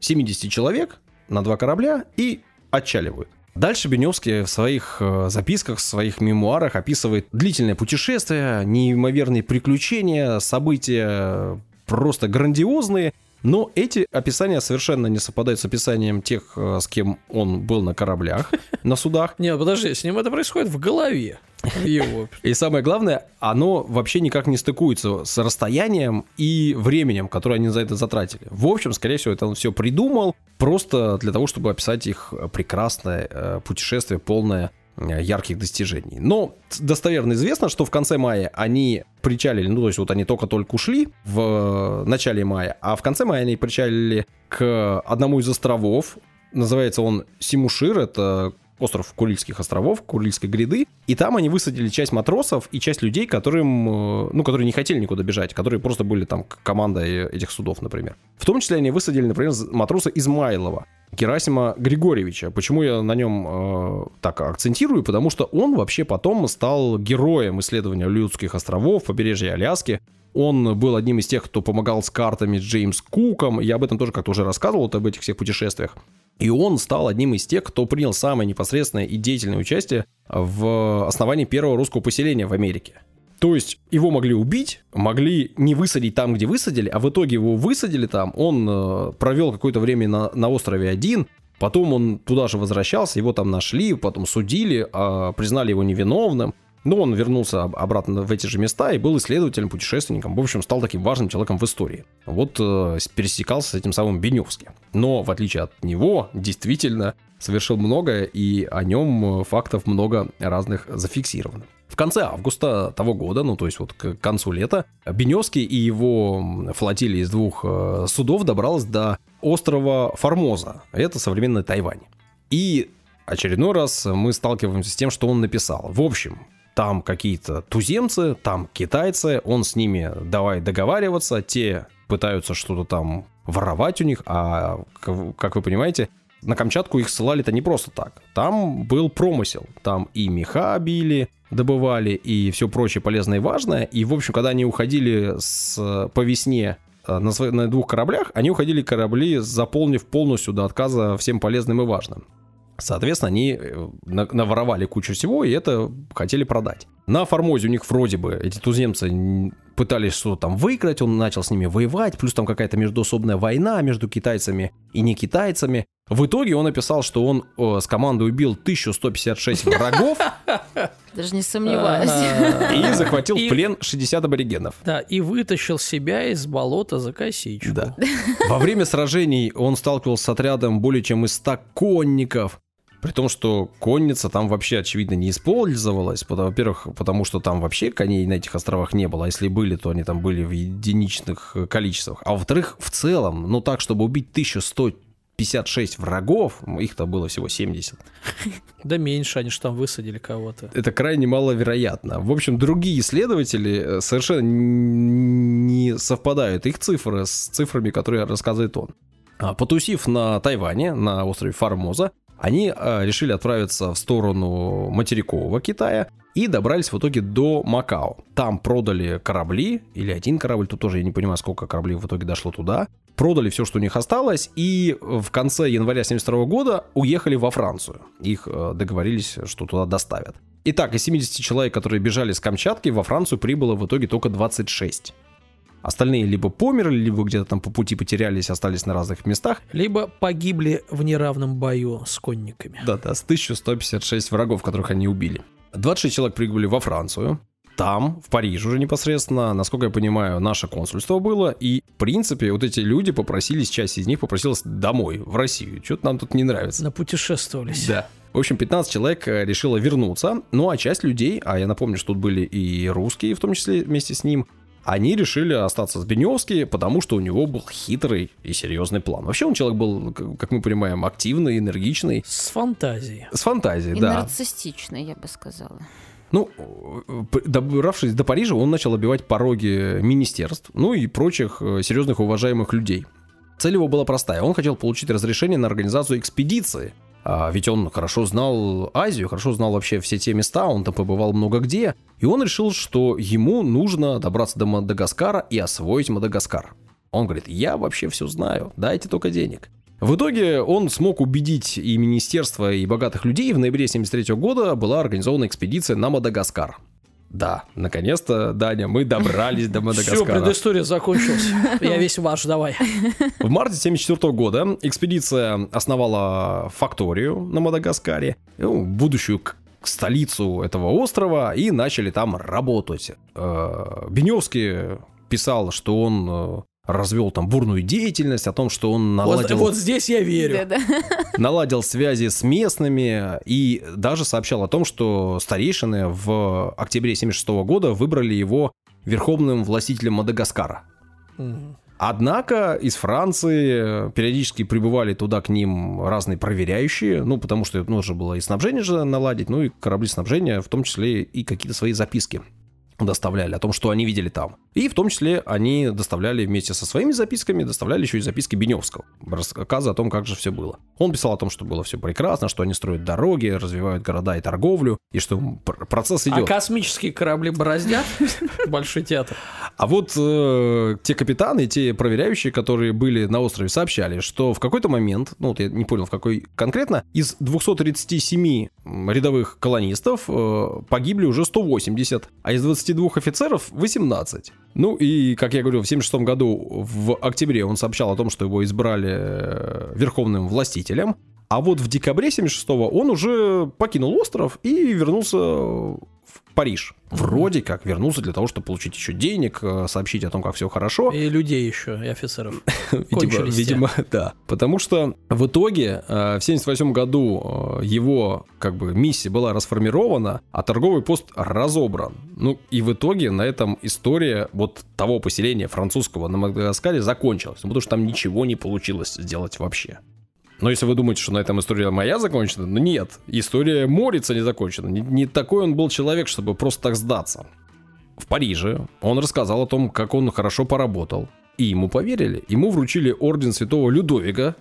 70 человек на два корабля и отчаливают. Дальше Беневский в своих э, записках, в своих мемуарах описывает длительное путешествие, неимоверные приключения, события просто грандиозные, но эти описания совершенно не совпадают с описанием тех, э, с кем он был на кораблях, <laughs> на судах. Не, подожди, с ним это происходит в голове. <laughs> И самое главное, оно вообще никак не стыкуется с расстоянием и временем, которое они за это затратили. В общем, скорее всего, это он все придумал просто для того, чтобы описать их прекрасное э, путешествие, полное э, ярких достижений. Но достоверно известно, что в конце мая они причалили, ну, то есть вот они только-только ушли в э, начале мая, а в конце мая они причалили к одному из островов, называется он Симушир, это остров Курильских островов, Курильской гряды, и там они высадили часть матросов и часть людей, которым, э, ну, которые не хотели никуда бежать, которые просто были там командой этих судов, например. В том числе они высадили, например, матроса Измайлова, Герасима Григорьевича. Почему я на нем э, так акцентирую? Потому что он вообще потом стал героем исследования Людских островов, побережья Аляски. Он был одним из тех, кто помогал с картами Джеймс Куком. Я об этом тоже как-то уже рассказывал, вот об этих всех путешествиях. И он стал одним из тех, кто принял самое непосредственное и деятельное участие в основании первого русского поселения в Америке. То есть его могли убить, могли не высадить там, где высадили, а в итоге его высадили там. Он э, провел какое-то время на, на острове один, потом он туда же возвращался, его там нашли, потом судили, а, признали его невиновным. Но он вернулся об- обратно в эти же места и был исследователем, путешественником. В общем, стал таким важным человеком в истории. Вот э, пересекался с этим самым Беневским. Но, в отличие от него, действительно совершил многое, и о нем э, фактов много разных зафиксировано. В конце августа того года, ну то есть вот к концу лета, Беневский и его флотилия из двух э, судов добралась до острова Формоза. Это современный Тайвань. И очередной раз мы сталкиваемся с тем, что он написал. В общем, там какие-то туземцы, там китайцы, он с ними давай договариваться, те пытаются что-то там воровать у них, а, как вы понимаете, на Камчатку их ссылали-то не просто так. Там был промысел. Там и меха били, добывали, и все прочее полезное и важное. И, в общем, когда они уходили с, по весне э, на, на двух кораблях, они уходили корабли, заполнив полностью до отказа всем полезным и важным. Соответственно, они э, на- наворовали кучу всего и это хотели продать. На Формозе у них вроде бы эти туземцы пытались что-то там выиграть, он начал с ними воевать, плюс там какая-то междуусобная война между китайцами и не китайцами. В итоге он написал, что он э, с командой убил 1156 <laughs> врагов Даже не сомневаюсь. и <laughs> захватил в плен 60 аборигенов. Да, и вытащил себя из болота за косичку. Да. Во время сражений он сталкивался с отрядом более чем из 100 конников. При том, что конница там вообще, очевидно, не использовалась. Во-первых, потому что там вообще коней на этих островах не было. А если были, то они там были в единичных э, количествах. А во-вторых, в целом, ну так, чтобы убить 1156 врагов, их-то было всего 70. <laughs> Да меньше, они же там высадили кого-то. Это крайне маловероятно. В общем, другие исследователи э, совершенно не совпадают их цифры с цифрами, которые рассказывает он. А, Потусив на Тайване, на острове Формоза, они а, решили отправиться в сторону материкового Китая и добрались в итоге до Макао. Там продали корабли, или один корабль, тут тоже я не понимаю, сколько кораблей в итоге дошло туда. Продали все, что у них осталось, и в конце января 72 года уехали во Францию. Их э, договорились, что туда доставят. Итак, из 70 человек, которые бежали с Камчатки, во Францию прибыло в итоге только 26. Остальные либо померли, либо где-то там по пути потерялись, остались на разных местах. Либо погибли в неравном бою с конниками. Да-да, с 1156 врагов, которых они убили. 26 человек прибыли во Францию. там, в Париже уже непосредственно, насколько я понимаю, наше консульство было, и, в принципе, вот эти люди попросились, часть из них попросилась домой, в Россию. Что-то нам тут не нравится. Напутешествовались. Да. В общем, 15 человек э, решило вернуться, ну а часть людей, а я напомню, что тут были и русские, в том числе вместе с ним, они решили остаться с Беневски, потому что у него был хитрый и серьезный план. Вообще он человек был, как мы понимаем, активный, энергичный, С фантазией. с фантазией, И да. нарциссичный, я бы сказала. Ну, э, п- добравшись до Парижа, он начал обивать пороги министерств, ну и прочих э, серьезных уважаемых людей. Цель его была простая. Он хотел получить разрешение на организацию экспедиции. А ведь он хорошо знал Азию, хорошо знал вообще все те места, он там побывал много где. И он решил, что ему нужно добраться до Мадагаскара и освоить Мадагаскар. Он говорит, я вообще все знаю, дайте только денег. В итоге он смог убедить и министерство, и богатых людей. В ноябре 73 года была организована экспедиция на Мадагаскар. Да, наконец-то, Даня, мы добрались до Все, <laughs> Мадагаскара. предыстория закончилась. <laughs> Я весь ваш, давай. В марте 1974 года экспедиция основала факторию на Мадагаскаре, ну, будущую столицу этого острова, и начали там работать. Э, Беневский писал, что он э, развел там бурную деятельность, о том, что он Вот, наладил, вот здесь я верю. Да-да. <laughs> наладил связи с местными и даже сообщал о том, что старейшины в октябре 1976 года выбрали его верховным властителем Мадагаскара. Однако из Франции периодически прибывали туда к ним разные проверяющие, ну, потому что нужно было и снабжение же наладить, ну, и корабли снабжения, в том числе и какие-то свои записки доставляли о том, что они видели там. И в том числе они доставляли вместе со своими записками, доставляли еще и записки Беневского, рассказы о том, как же все было. Он писал о том, что было все прекрасно, что они строят дороги, развивают города и торговлю, и что пр- процесс А идет. космические корабли бороздят? <laughs> Большой театр. А вот э, те капитаны, те проверяющие, которые были на острове, сообщали, что в какой-то момент, ну вот я не понял в какой конкретно, из 237 рядовых колонистов э, погибли уже 180, а из 22 офицеров 18. Ну и, как я говорил, в 76 году в октябре он сообщал о том, что его избрали э, верховным властителем, а вот в декабре 76-го он уже покинул остров и вернулся Париж. Вроде как вернулся для того, чтобы получить еще денег, э, сообщить о том, как все хорошо. И людей еще, и офицеров. <laughs> Видимо, видимо, да. Потому что в итоге э, в 78 году э, его как бы миссия была расформирована, а торговый пост разобран. Ну и в итоге на этом история вот того поселения французского на Мадагаскаре закончилась. Ну, потому что там ничего не получилось сделать вообще. Но если вы думаете, что на этом история моя закончена, ну нет, история Морица не закончена. Не, не такой он был человек, чтобы просто так сдаться. В Париже он рассказал о том, как он хорошо поработал. И ему поверили. Ему вручили орден святого Людовика.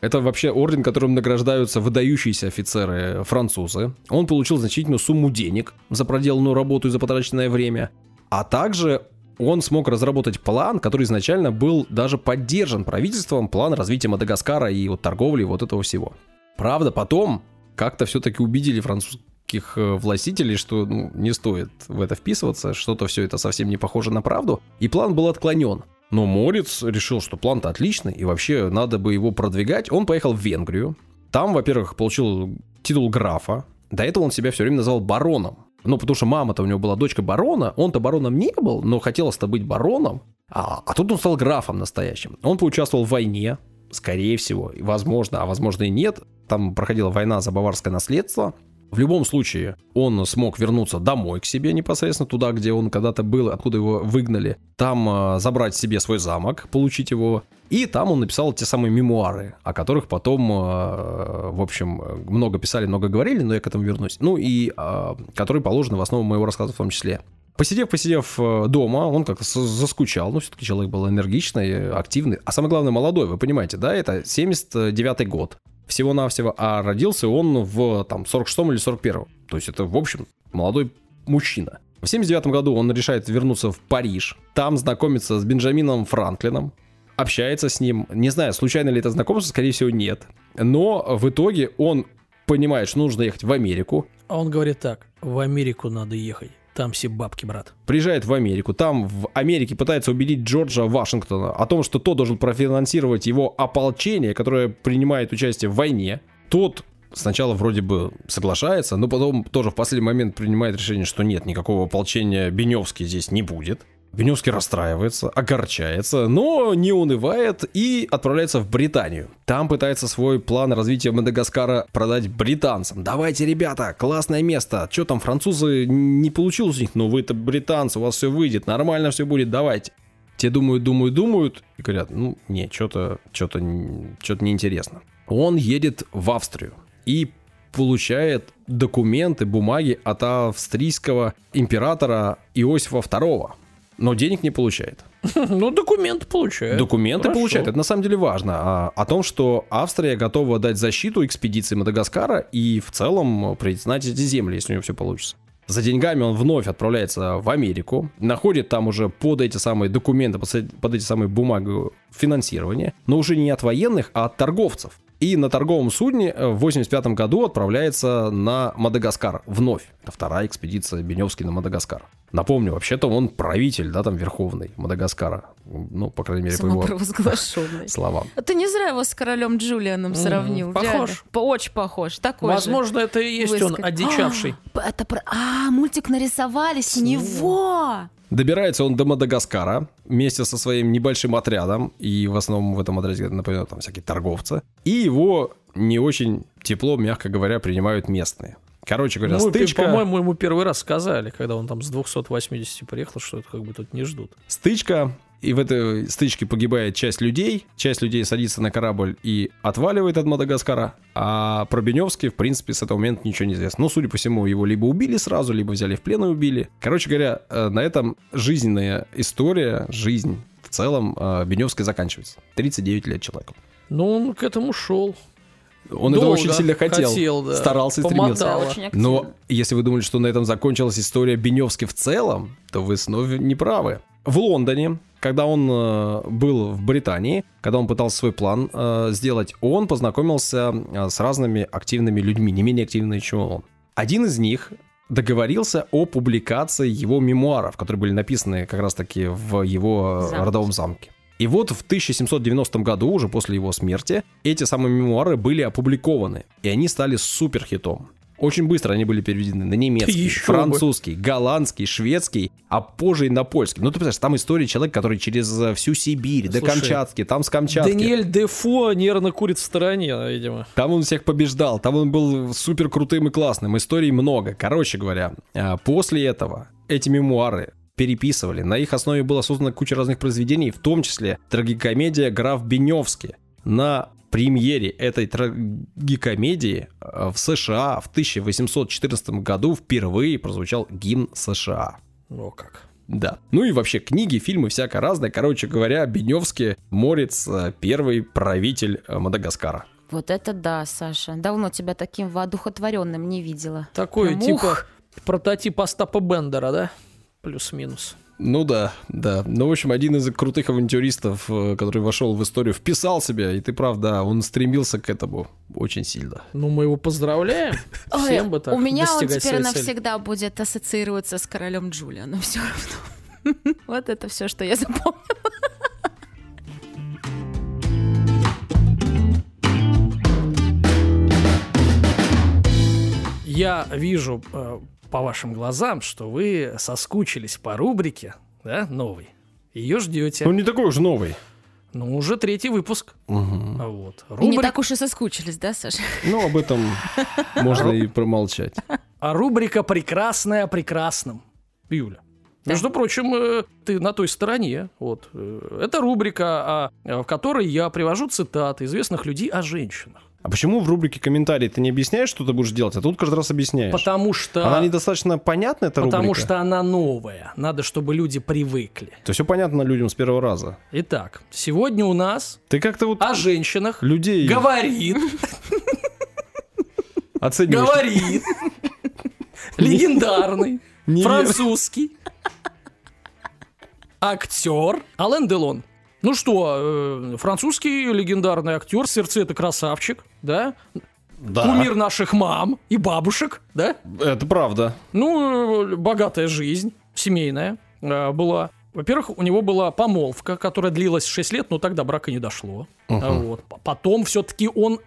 Это вообще орден, которым награждаются выдающиеся офицеры французы. Он получил значительную сумму денег за проделанную работу и за потраченное время. А также он смог разработать план, который изначально был даже поддержан правительством, план развития Мадагаскара и вот торговли вот этого всего. Правда, потом как-то все-таки убедили французских э, властителей, что ну, не стоит в это вписываться, что-то все это совсем не похоже на правду, и план был отклонен. Но Морец решил, что план-то отличный, и вообще надо бы его продвигать. Он поехал в Венгрию. Там, во-первых, получил титул графа. До этого он себя все время называл бароном. Ну, потому что мама-то у него была дочка барона, он-то бароном не был, но хотелось-то быть бароном. А, а тут он стал графом настоящим. Он поучаствовал в войне, скорее всего, возможно, а возможно и нет. Там проходила война за баварское наследство. В любом случае, он смог вернуться домой к себе непосредственно, туда, где он когда-то был, откуда его выгнали. Там э, забрать себе свой замок, получить его. И там он написал те самые мемуары, о которых потом, э, в общем, много писали, много говорили, но я к этому вернусь. Ну и э, которые положены в основу моего рассказа в том числе. Посидев, посидев э, дома, он как-то заскучал. Ну, все-таки человек был энергичный, активный. А самое главное, молодой, вы понимаете, да? Это 79-й год всего-навсего. А родился он в там 46-м или 41-м. То есть это, в общем, молодой мужчина. В 79 году он решает вернуться в Париж. Там знакомится с Бенджамином Франклином. Общается с ним. Не знаю, случайно ли это знакомство, скорее всего, нет. Но в итоге он понимает, что нужно ехать в Америку. А он говорит так, в Америку надо ехать. Там все бабки, брат. приезжает в Америку, там в Америке пытается убедить Джорджа Вашингтона о том, что тот должен профинансировать его ополчение, которое принимает участие в войне. Тот сначала вроде бы соглашается, но потом тоже в последний момент принимает решение, что нет, никакого ополчения Беневский здесь не будет. Беневский расстраивается, огорчается, но не унывает и отправляется в Британию. Там пытается свой план развития Мадагаскара продать британцам. Давайте, ребята, классное место. Что там, французы не получилось у них? Ну вы-то британцы, у вас все выйдет, нормально все будет, давайте. Те думают, думают, думают и говорят, ну, не, что-то, что-то, что-то неинтересно. Он едет в Австрию и получает документы, бумаги от австрийского императора Иосифа II но денег не получает. <laughs> Ну, документы получает. Документы Хорошо. получает. Это на самом деле важно. А, о том, что Австрия готова дать защиту экспедиции Мадагаскара и в целом признать эти земли, если у него все получится. За деньгами он вновь отправляется в Америку, находит там уже под эти самые документы, под эти самые бумаги финансирование, но уже не от военных, а от торговцев. И на торговом судне в 85 году отправляется на Мадагаскар вновь. Это вторая экспедиция Беневский на Мадагаскар. Напомню, вообще-то он правитель, да, там верховный Мадагаскара. Ну, по крайней мере, по его <laughs> словам. А ты не зря его с королем Джулианом сравнил. похож. Очень похож. Такой же. Возможно, это и есть он одичавший. <gasps> А, это про... А, мультик нарисовали с него. Добирается он до Мадагаскара вместе со своим небольшим отрядом, и в основном в этом отряде, например, там всякие торговцы, и его не очень тепло, мягко говоря, принимают местные. Короче говоря, Ну, стычка, по-моему, ему первый раз сказали, когда он там с 280 приехал, что это как бы тут не ждут. стычка, и в этой стычке погибает часть людей, часть людей садится на корабль и отваливает от Мадагаскара, а про Беневский, в принципе, с этого момента ничего не известно. Ну, судя по всему, его либо убили сразу, либо взяли в плен и убили. Короче говоря, э, на этом жизненная история, жизнь в целом э, Беневской заканчивается. 39 лет человеку. Ну, он к этому шел. Он этого Долго очень сильно хотел, хотел, да. старался и стремился. Помотал. Очень активно. Но если вы думали, что на этом закончилась история Беневски в целом, то вы снова не правы. В Лондоне, когда он э, был в Британии, когда он пытался свой план э, сделать, он познакомился э, с разными активными людьми, не менее активными, чем он. Один из них договорился о публикации его мемуаров, которые были написаны как раз-таки в его Замке. родовом замке. И вот в 1790 году, уже после его смерти, эти самые мемуары были опубликованы, и они стали суперхитом. Очень быстро они были переведены на немецкий, Еще бы. французский, голландский, шведский, а позже и на польский. Ну, ты представляешь, там история человека, который через э, всю Сибирь, до Слушай, Камчатки, там с Камчатки. Даниэль Дефо нервно курит в стороне, видимо. Там он всех побеждал, там он был супер крутым и классным. Историй много. Короче говоря, а, после этого эти мемуары переписывали. На их основе была создана куча разных произведений, в том числе трагикомедия «Граф Беневский». На премьере этой трагикомедии а, в США в 1814 году впервые прозвучал гимн США. О как. Да. Ну и вообще книги, фильмы, всякое разное. Короче говоря, Беневский Морец э, первый правитель э, Мадагаскара. Вот это да, Саша. Давно тебя таким воодухотворенным не видела. Такой, Прям типа, ух. прототип Остапа Бендера, да? Плюс-минус. Ну да, да. Ну, в общем, один из крутых авантюристов, э, который вошел в историю, вписал себя, и ты прав, да, он стремился к этому очень сильно. Ну, мы его поздравляем. Всем бы так у меня он теперь навсегда будет ассоциироваться с королем Джулианом. Все равно. <laughs> Вот это все, что я запомнила. Я вижу э, по вашим глазам, что вы соскучились по рубрике, да, новой. Ее ждете. Ну, не такой уж новый. Ну, уже третий выпуск. А Вот. И не Рубрик- так уж и соскучились, да, Саша? Ну, об этом можно и промолчать. А рубрика «Прекрасная о прекрасном». Юля. Да. Между прочим, э, ты на той стороне. Вот. Э, Это рубрика, а, в которой я привожу цитаты известных людей о женщинах. А почему в рубрике комментарии ты не объясняешь, что ты будешь делать, а тут каждый раз объясняешь? Потому что... Она недостаточно понятна, эта Потому рубрика? что она новая. Надо, чтобы люди привыкли. То все понятно людям с первого раза. Итак, сегодня у нас Ты как-то вот о женщинах людей говорит, оцениваешь. говорит легендарный французский актер Ален Делон. Ну что, э, французский легендарный актер, сердце это красавчик, да? Да, Кумир наших мам и бабушек, да? это правда. Ну, э, богатая жизнь, семейная э, была. Во-первых, у него была помолвка, которая длилась 6 лет, но тогда брака не дошло. А Вот. Потом все-таки он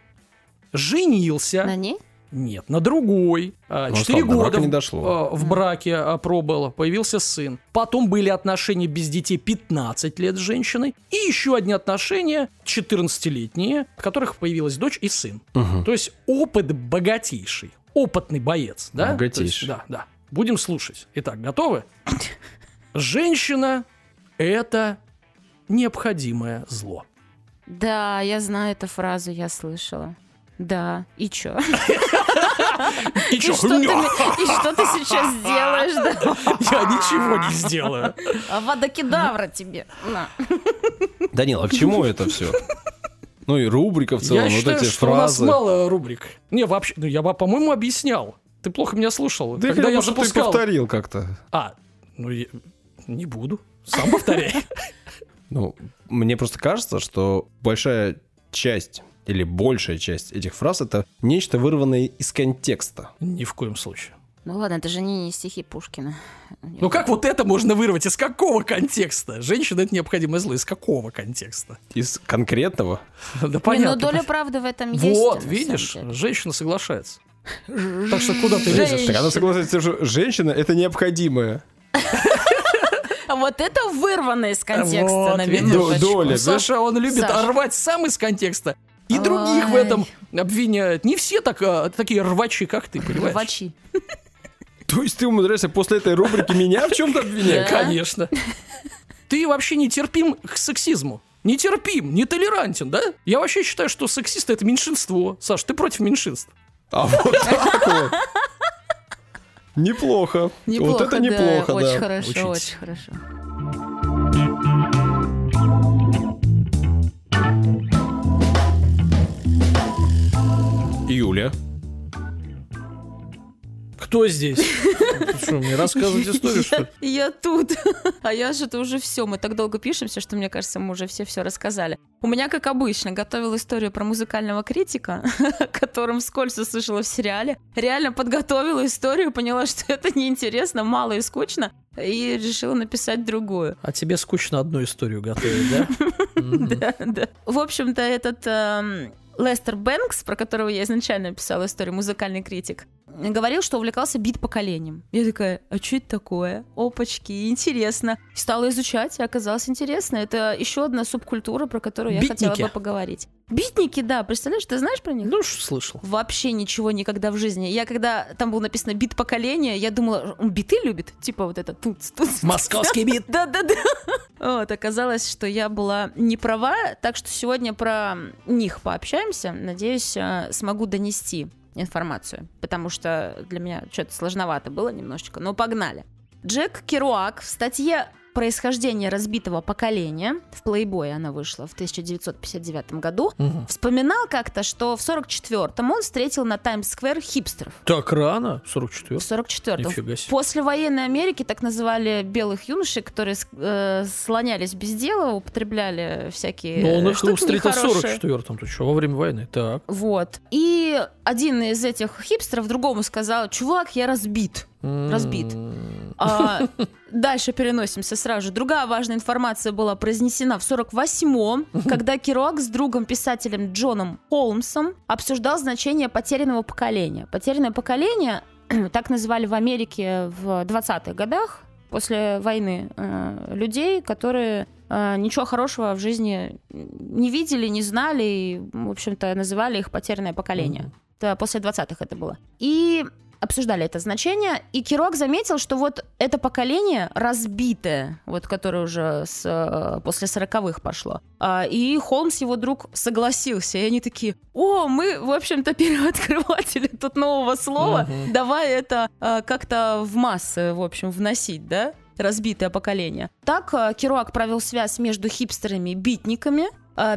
женился. На ней? Нет, на другой. А, Ну, Четыре брака года не дошло. а, в браке а, пробыл, появился сын. Потом были отношения без детей 15 лет с женщиной. И еще одни отношения 14-летние, в которых появилась дочь и сын. Мгм. То есть опыт богатейший. Опытный боец, да? Богатейший. Есть, да, да. Будем слушать. Итак, готовы? Женщина – это необходимое зло. Да, я знаю эту фразу, я слышала. Да, и чё? <laughs> И что ты, ми- и что ты сейчас делаешь? Да? <laughs> Я ничего не сделаю. Авада-кедавра тебе. На. Данил, а к чему это все? Ну и рубрика в целом, Я вот считаю, эти что у нас фразы. мало рубрик. Не, вообще, ну я, по-моему, объяснял. Ты плохо меня слушал. Да когда я может, ты запускал. повторил как-то. А, ну я не буду. Сам повторяй. <laughs> Ну, мне просто кажется, что большая часть или большая часть этих фраз это нечто вырванное из контекста. Ни в коем случае. Ну ладно, это же не стихи Пушкина. Ну как вот это можно вырвать? Из какого контекста? Женщина это необходимое зло. Из какого контекста? Из конкретного. <laughs> Да ну понятно. доля правды в этом есть. Вот, видишь, женщина соглашается. Так что куда ты лезешь? Так она согласится, что женщина это необходимое. А <laughs> вот это вырвано из контекста Вот, на минуточку. Доля. да? Саша, он любит рвать сам из контекста. И других в Ой. этом обвиняет. Не все так, а, такие рвачи, как ты, понимаешь? Рвачи. <laughs> То есть ты умудряешься после этой рубрики меня в чем-то обвинять? Да. Конечно. <laughs> Ты вообще нетерпим к сексизму. Нетерпим, нетолерантен, да? Я вообще считаю, что сексисты это меньшинство. Саш, ты против меньшинств. А вот так вот. Неплохо. Неплохо, Вот это да, неплохо, Очень да. хорошо, Учитесь. очень хорошо. Юля. Кто здесь? Ты что, мне рассказывать историю, что ли? Я тут. <laughs> А я же это уже все. Мы так долго пишемся, что мне кажется, мы уже все все рассказали. У меня, как обычно, готовила историю про музыкального критика, <laughs> о котором вскользь услышала в сериале. Реально подготовила историю, поняла, что <laughs> это неинтересно, мало и скучно, и решила написать другую. А тебе скучно одну историю готовить, да? Да, да. В общем-то, этот эм, Лестер Бэнкс, про которого я изначально писала историю, музыкальный критик, говорил, что увлекался бит-поколением. Я такая, а что это такое? Опачки, интересно. Стала изучать, и оказалось интересно. Это еще одна субкультура, про которую я хотела Битники. бы поговорить. Битники, да, представляешь, ты знаешь про них? Ну, ж слышал. Вообще ничего никогда в жизни. Я когда там было написано бит поколения, я думала, он биты любит, типа вот это тут, тут. Московский бит. Да, да, да. Вот, оказалось, что я была не права, так что сегодня про них пообщаемся. Надеюсь, э, смогу донести информацию, потому что для меня что-то сложновато было немножечко. Но погнали. Джек Керуак в статье «Происхождение разбитого поколения» в Playboy она вышла в 1959 году, Мгм. вспоминал как-то, что в 44-м он встретил на Таймс-сквер хипстеров. Так рано? 44 В 44-м. Нифига себе. После военной Америки так называли белых юношей, которые э, слонялись без дела, употребляли всякие Но он их штуки встретил в нехорошие. 44-м, ты что, во время войны? Так. Вот. И один из этих хипстеров другому сказал, чувак, я разбит. Разбит. А, <laughs> дальше переносимся сразу же. Другая важная информация была произнесена в 48-м, когда Керуак с другом-писателем Джоном Холмсом обсуждал значение потерянного поколения. Потерянное поколение <clears throat> так называли в Америке в 20-х годах, после войны, э, людей, которые э, ничего хорошего в жизни не видели, не знали, и, в общем-то, называли их потерянное поколение. Мгм. Да, после 20-х это было. И обсуждали это значение, и Кирок заметил, что вот это поколение разбитое, вот которое уже с, э, после 40-х пошло, а, и Холмс, его друг, согласился, и они такие, о, мы, в общем-то, <laughs> первооткрыватели тут нового слова, Мгм. давай это э, как-то в массы, в общем, вносить, да? разбитое поколение. Так э, Керуак провел связь между хипстерами и битниками,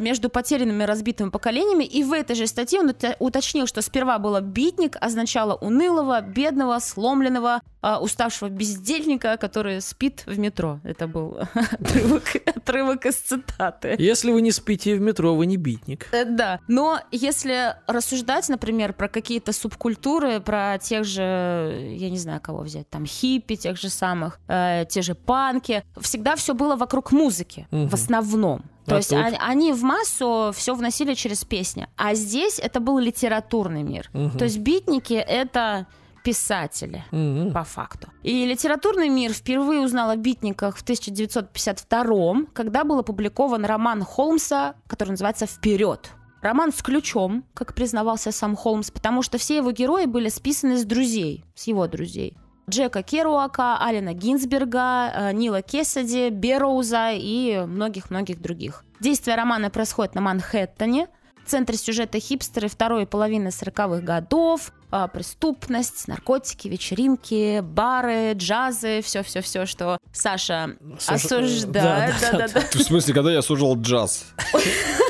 между потерянными и разбитыми поколениями, и в этой же статье он уточнил, что сперва было битник, означало унылого, бедного, сломленного, э, уставшего бездельника, который спит в метро. Это был <laughs> отрывок, отрывок из цитаты. Если вы не спите в метро, вы не битник. Э, Да, но если рассуждать, например, про какие-то субкультуры, про тех же, я не знаю, кого взять, там хиппи, тех же самых, э, те же панки, всегда все было вокруг музыки, Мгм. в основном. То А есть тут? они, они в массу все вносили через песни. А здесь это был литературный мир. Мгм. То есть битники это писатели. Мгм. По факту. И литературный мир впервые узнал о битниках в 1952 когда был опубликован роман Холмса, который называется «Вперед». Роман с ключом, как признавался сам Холмс, потому что все его герои были списаны с друзей, с его друзей. Джека Керуака, Алина Гинзберга, э, Нила Кессиди, Берроуза и многих-многих других. Действие романа происходит на Манхэттене. В центре сюжета хипстеры второй половины 40-х годов, преступность, наркотики, вечеринки, бары, джазы, все-все-все, что Саша Слушай, осуждает. да, да, Да-да-да. В смысле, когда я осуждал джаз?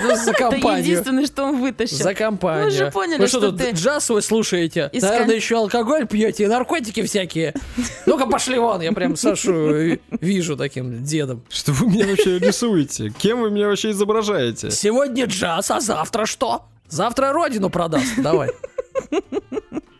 Ну, за Это компанию. единственное, что он вытащил. За компанию. Мы же поняли, Вы что, ты- джаз вы слушаете? Наверное, еще алкоголь пьете и наркотики всякие. Ну-ка, пошли вон. Я прям Сашу ви- вижу таким дедом. Что вы меня вообще рисуете? Кем вы меня вообще изображаете? Сегодня джаз, а завтра что? Завтра родину продаст. Давай.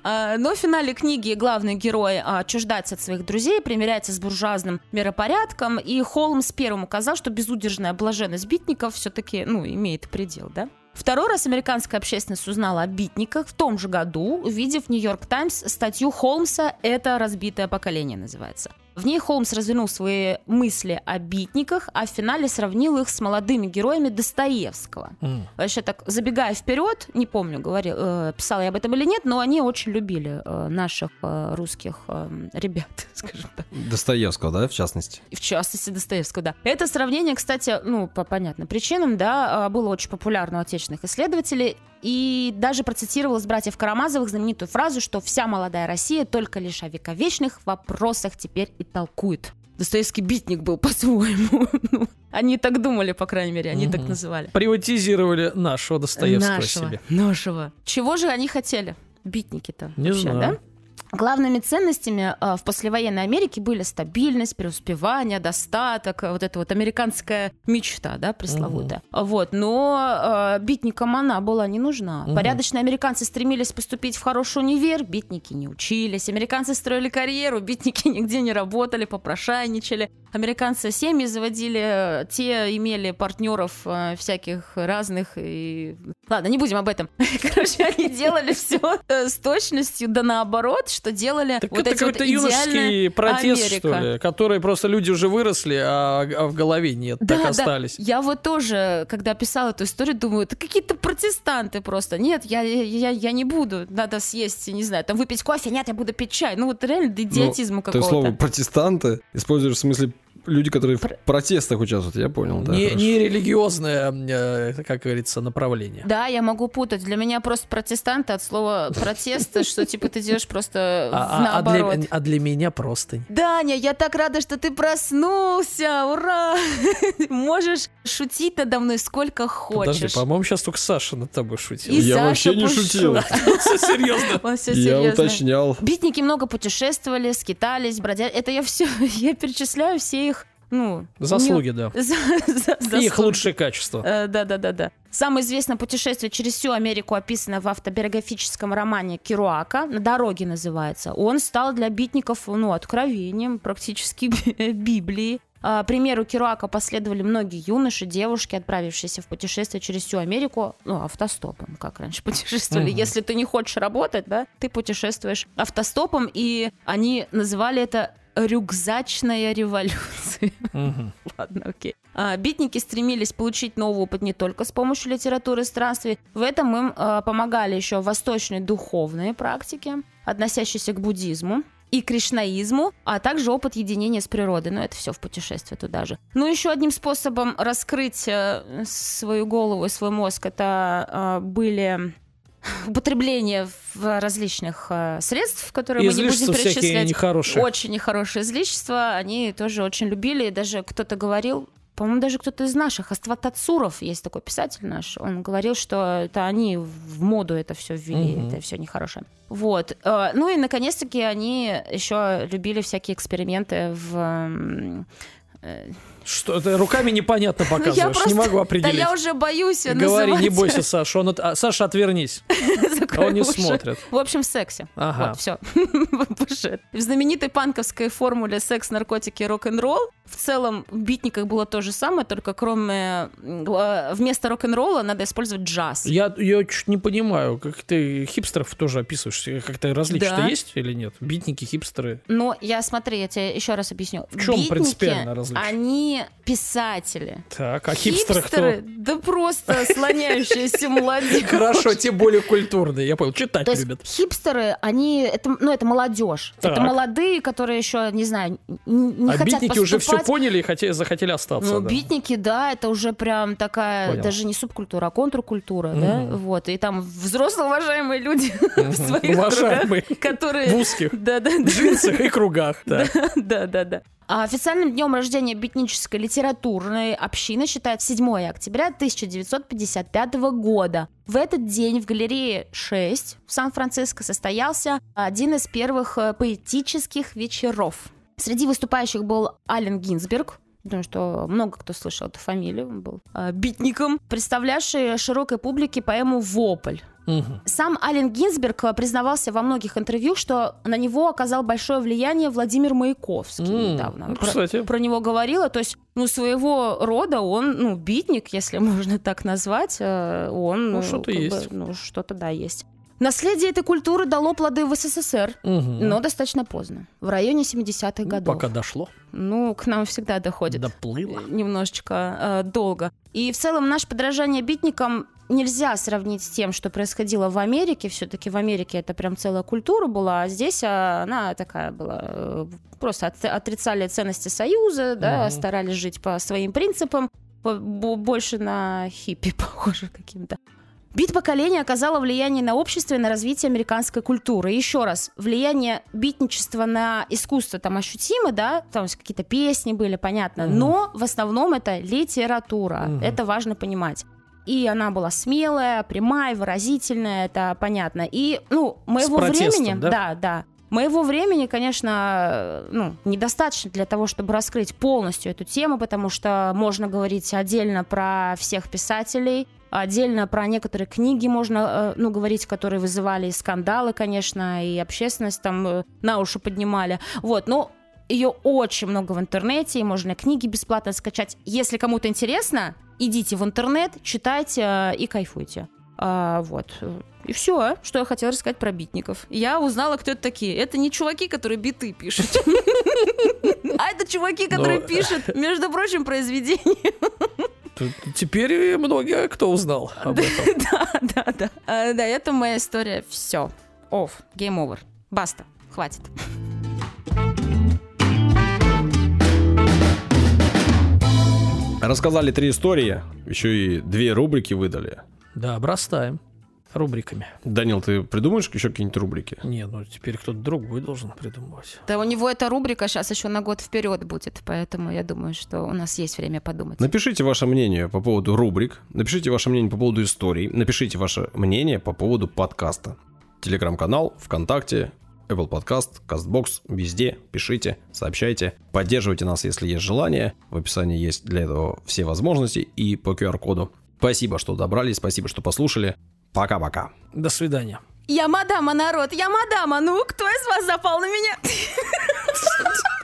А, Но в финале книги главный герой а, отчуждается от своих друзей, примиряется с буржуазным миропорядком, и Холмс первым указал, что безудержная блаженность битников все-таки, ну, имеет предел, да? Второй раз американская общественность узнала о битниках в том же году, увидев в «Нью-Йорк Таймс» статью Холмса «Это разбитое поколение» называется. В ней Холмс развернул свои мысли о битниках, а в финале сравнил их с молодыми героями Достоевского. М. Вообще так, забегая вперед, не помню, говорил, э, писала я об этом или нет, но они очень любили э, наших э, русских э, ребят, <laughs> скажем так. Достоевского, да, в частности? В частности Достоевского, да. Это сравнение, кстати, ну, по понятным причинам, да, э, было очень популярно у отечественных исследователей, и даже процитировалось братьев Карамазовых знаменитую фразу, что вся молодая Россия только лишь о вековечных вопросах теперь и толкует. Достоевский битник был <laughs> по-своему. Ну, Они так думали, по крайней мере, они так Мгм. называли. Приватизировали нашего Достоевского нашего, себе. Нашего. Чего же они хотели? Битники-то. Не вообще, знаю. да? Главными ценностями э, в послевоенной Америке были стабильность, преуспевание, достаток, вот эта вот американская мечта, да, пресловутая. Вот, но э, битникам она была не нужна. Мгм. Порядочные американцы стремились поступить в хороший универ, битники не учились. Американцы строили карьеру, битники <laughs> нигде не работали, попрошайничали. Американцы семьи заводили, э, те имели партнеров э, всяких разных. И... Ладно, не будем об этом. <laughs> Короче, они <laughs> делали все с точностью, да наоборот, что делали Так вот это эти вот какой-то юношеский идеальная протест, Америка. что ли, который просто люди уже выросли, а, а в голове нет, Да, так да. остались. Я вот тоже, когда писала эту историю, думаю, это какие-то протестанты просто. Нет, я, я, я не буду. Надо съесть, не знаю, там выпить кофе. Нет, я буду пить чай. Ну вот реально до идиотизма Ну, Ты какого-то. слово протестанты используешь в смысле люди, которые в Пр- протестах участвуют, я понял, да. не, хорошо. не религиозное, э, как говорится, направление. Да, я могу путать. Для меня просто протестанты от слова протеста, <laughs> что типа ты делаешь просто А, а- а наоборот. для, а для меня простынь. Даня, я так рада, что ты проснулся! Ура! <laughs> Можешь шутить надо мной сколько Подожди, хочешь. по-моему, сейчас только Саша над тобой шутил. И Я Саша вообще не шутил. <laughs> Все серьезно. Он Я уточнял. Битники много путешествовали, скитались, бродяги. Это я все, я перечисляю все их, ну... Заслуги, да. <laughs> не- за- за- И их заслуги. лучшие качества. Э, Да-да-да-да. Самое известное путешествие через всю Америку описано в автобиографическом романе Керуака. «На дороге» называется. Он стал для битников, ну, откровением, практически <laughs> би- Библии. А, примеру Керуака последовали многие юноши, девушки, отправившиеся в путешествие через всю Америку, ну, автостопом, как раньше <laughs> путешествовали. Мгм. Если ты не хочешь работать, да, ты путешествуешь автостопом, и они называли это рюкзачная революция. <laughs> Мгм. Ладно, окей. А, битники стремились получить новый опыт не только с помощью литературы и странствий. В этом им а, помогали еще восточные духовные практики, относящиеся к буддизму и кришнаизму, а также опыт единения с природой. Но это все в путешествии туда же. Ну, еще одним способом раскрыть э, свою голову и свой мозг это а, были употребление в различных э, средств, которые мы не будем перечислять. нехорошие. Очень нехорошие излишества, они тоже очень любили. И даже кто-то говорил, по-моему, даже кто-то из наших, Астват Тацуров, есть такой писатель наш, он говорил, что это они в моду это все ввели, Мгм. это все нехорошее. Вот. Э, Ну и, наконец-таки, они еще любили всякие эксперименты в... э, Что это руками непонятно Ну, я показываешь, не просто- могу Да определить. я уже боюсь Говори, не называть. бойся, Саша. Он от- а, Саша, отвернись. Закрой <laughs> Он не смотрит. В общем, в сексе. Ага. Вот, все. <laughs> В знаменитой панковской формуле секс, наркотики, рок-н-ролл в целом в битниках было то же самое, только кроме э, вместо рок-н-ролла надо использовать джаз. Я, я чуть не понимаю, как ты хипстеров тоже описываешь. Как-то различия Да. есть или нет? Битники, хипстеры. Но я смотри, я тебе еще раз объясню. В чем Битники, принципиально различие? Они писатели. Так, а хипстеры, Хипстеры, кто? да просто слоняющиеся молодежь. Хорошо, те более культурные. Я понял, читать То любят. хипстеры, они, это, ну, это молодежь. Так. Это молодые, которые еще, не знаю, не, а хотят битники уже все поняли и хотели, захотели остаться. Ну, да. битники, да, это уже прям такая, Понял. даже не субкультура, а контркультура, да, Мгм. вот, и там взрослые уважаемые люди <laughs> в своих Уважаемые. кругах, которые... В узких Да, да, да. джинсах и кругах. <laughs> да. Да, да, да. А официальным днем рождения битнической литературной общины считают 7 октября 1955 года. В этот день в галерее 6 в Сан-Франциско состоялся один из первых э, поэтических вечеров. Среди выступающих был Ален Гинзберг, Думаю, что много кто слышал эту фамилию, он был э, битником, представлявший широкой публике поэму «Вопль». Сам Ален Гинзберг э, признавался во многих интервью, что на него оказал большое влияние Владимир Маяковский М, недавно. ну, Про- кстати. Про, него говорила, то есть, ну, своего рода он, ну, битник, если <laughs> можно так назвать, э, он... Ну, э, что-то как бы, есть. ну, что-то, да, есть. Наследие этой культуры дало плоды в СССР, Мгм. но достаточно поздно, в районе 70-х Ну, годов. Пока дошло, Ну, к нам всегда доходит доплыло. немножечко э, долго. И в целом наше подражание битникам нельзя сравнить с тем, что происходило в Америке. Все-таки в Америке это прям целая культура была, а здесь а, она такая была. э, Просто от- отрицали ценности Союза, да, Мгм. старались жить по своим принципам, больше на хиппи <laughs> похоже каким-то. Бит поколения оказало влияние на общество и на развитие американской культуры. Еще раз, влияние битничества на искусство там ощутимо, да, там какие-то песни были, понятно, Мгм. но в основном это литература, Мгм. это важно понимать. И она была смелая, прямая, выразительная, это понятно. И, ну, моего времени, да? да, да, моего времени, конечно, ну, недостаточно для того, чтобы раскрыть полностью эту тему, потому что можно говорить отдельно про всех писателей, отдельно про некоторые книги можно, э, ну, говорить, которые вызывали и скандалы, конечно, и общественность там э, на уши поднимали. Вот, но ее очень много в интернете, и можно книги бесплатно скачать. Если кому-то интересно, идите в интернет, читайте э, и кайфуйте. А, вот. И все, что я хотела рассказать про битников. Я узнала, кто это такие. Это не чуваки, которые биты пишут. А это чуваки, которые Но- пишут, между прочим, произведения. Теперь многие кто узнал об этом. <laughs> Да, да, да. А, Да, это моя история. Все. Оф. Гейм овер. Баста. Хватит. Рассказали три истории, еще и две рубрики выдали. Да, обрастаем рубриками. Данил, ты придумаешь еще какие-нибудь рубрики? Не, ну теперь кто-то другой должен придумывать. Да у него эта рубрика сейчас еще на год вперед будет, поэтому я думаю, что у нас есть время подумать. Напишите ваше мнение по поводу рубрик, напишите ваше мнение по поводу историй, напишите ваше мнение по поводу подкаста. Телеграм-канал, ВКонтакте, Apple Podcast, CastBox, везде пишите, сообщайте, поддерживайте нас, если есть желание. В описании есть для этого все возможности и по QR-коду. Спасибо, что добрались, спасибо, что послушали. Пока-пока. До свидания. Я мадама, народ, я мадама. Ну, кто из вас запал на меня? <laughs>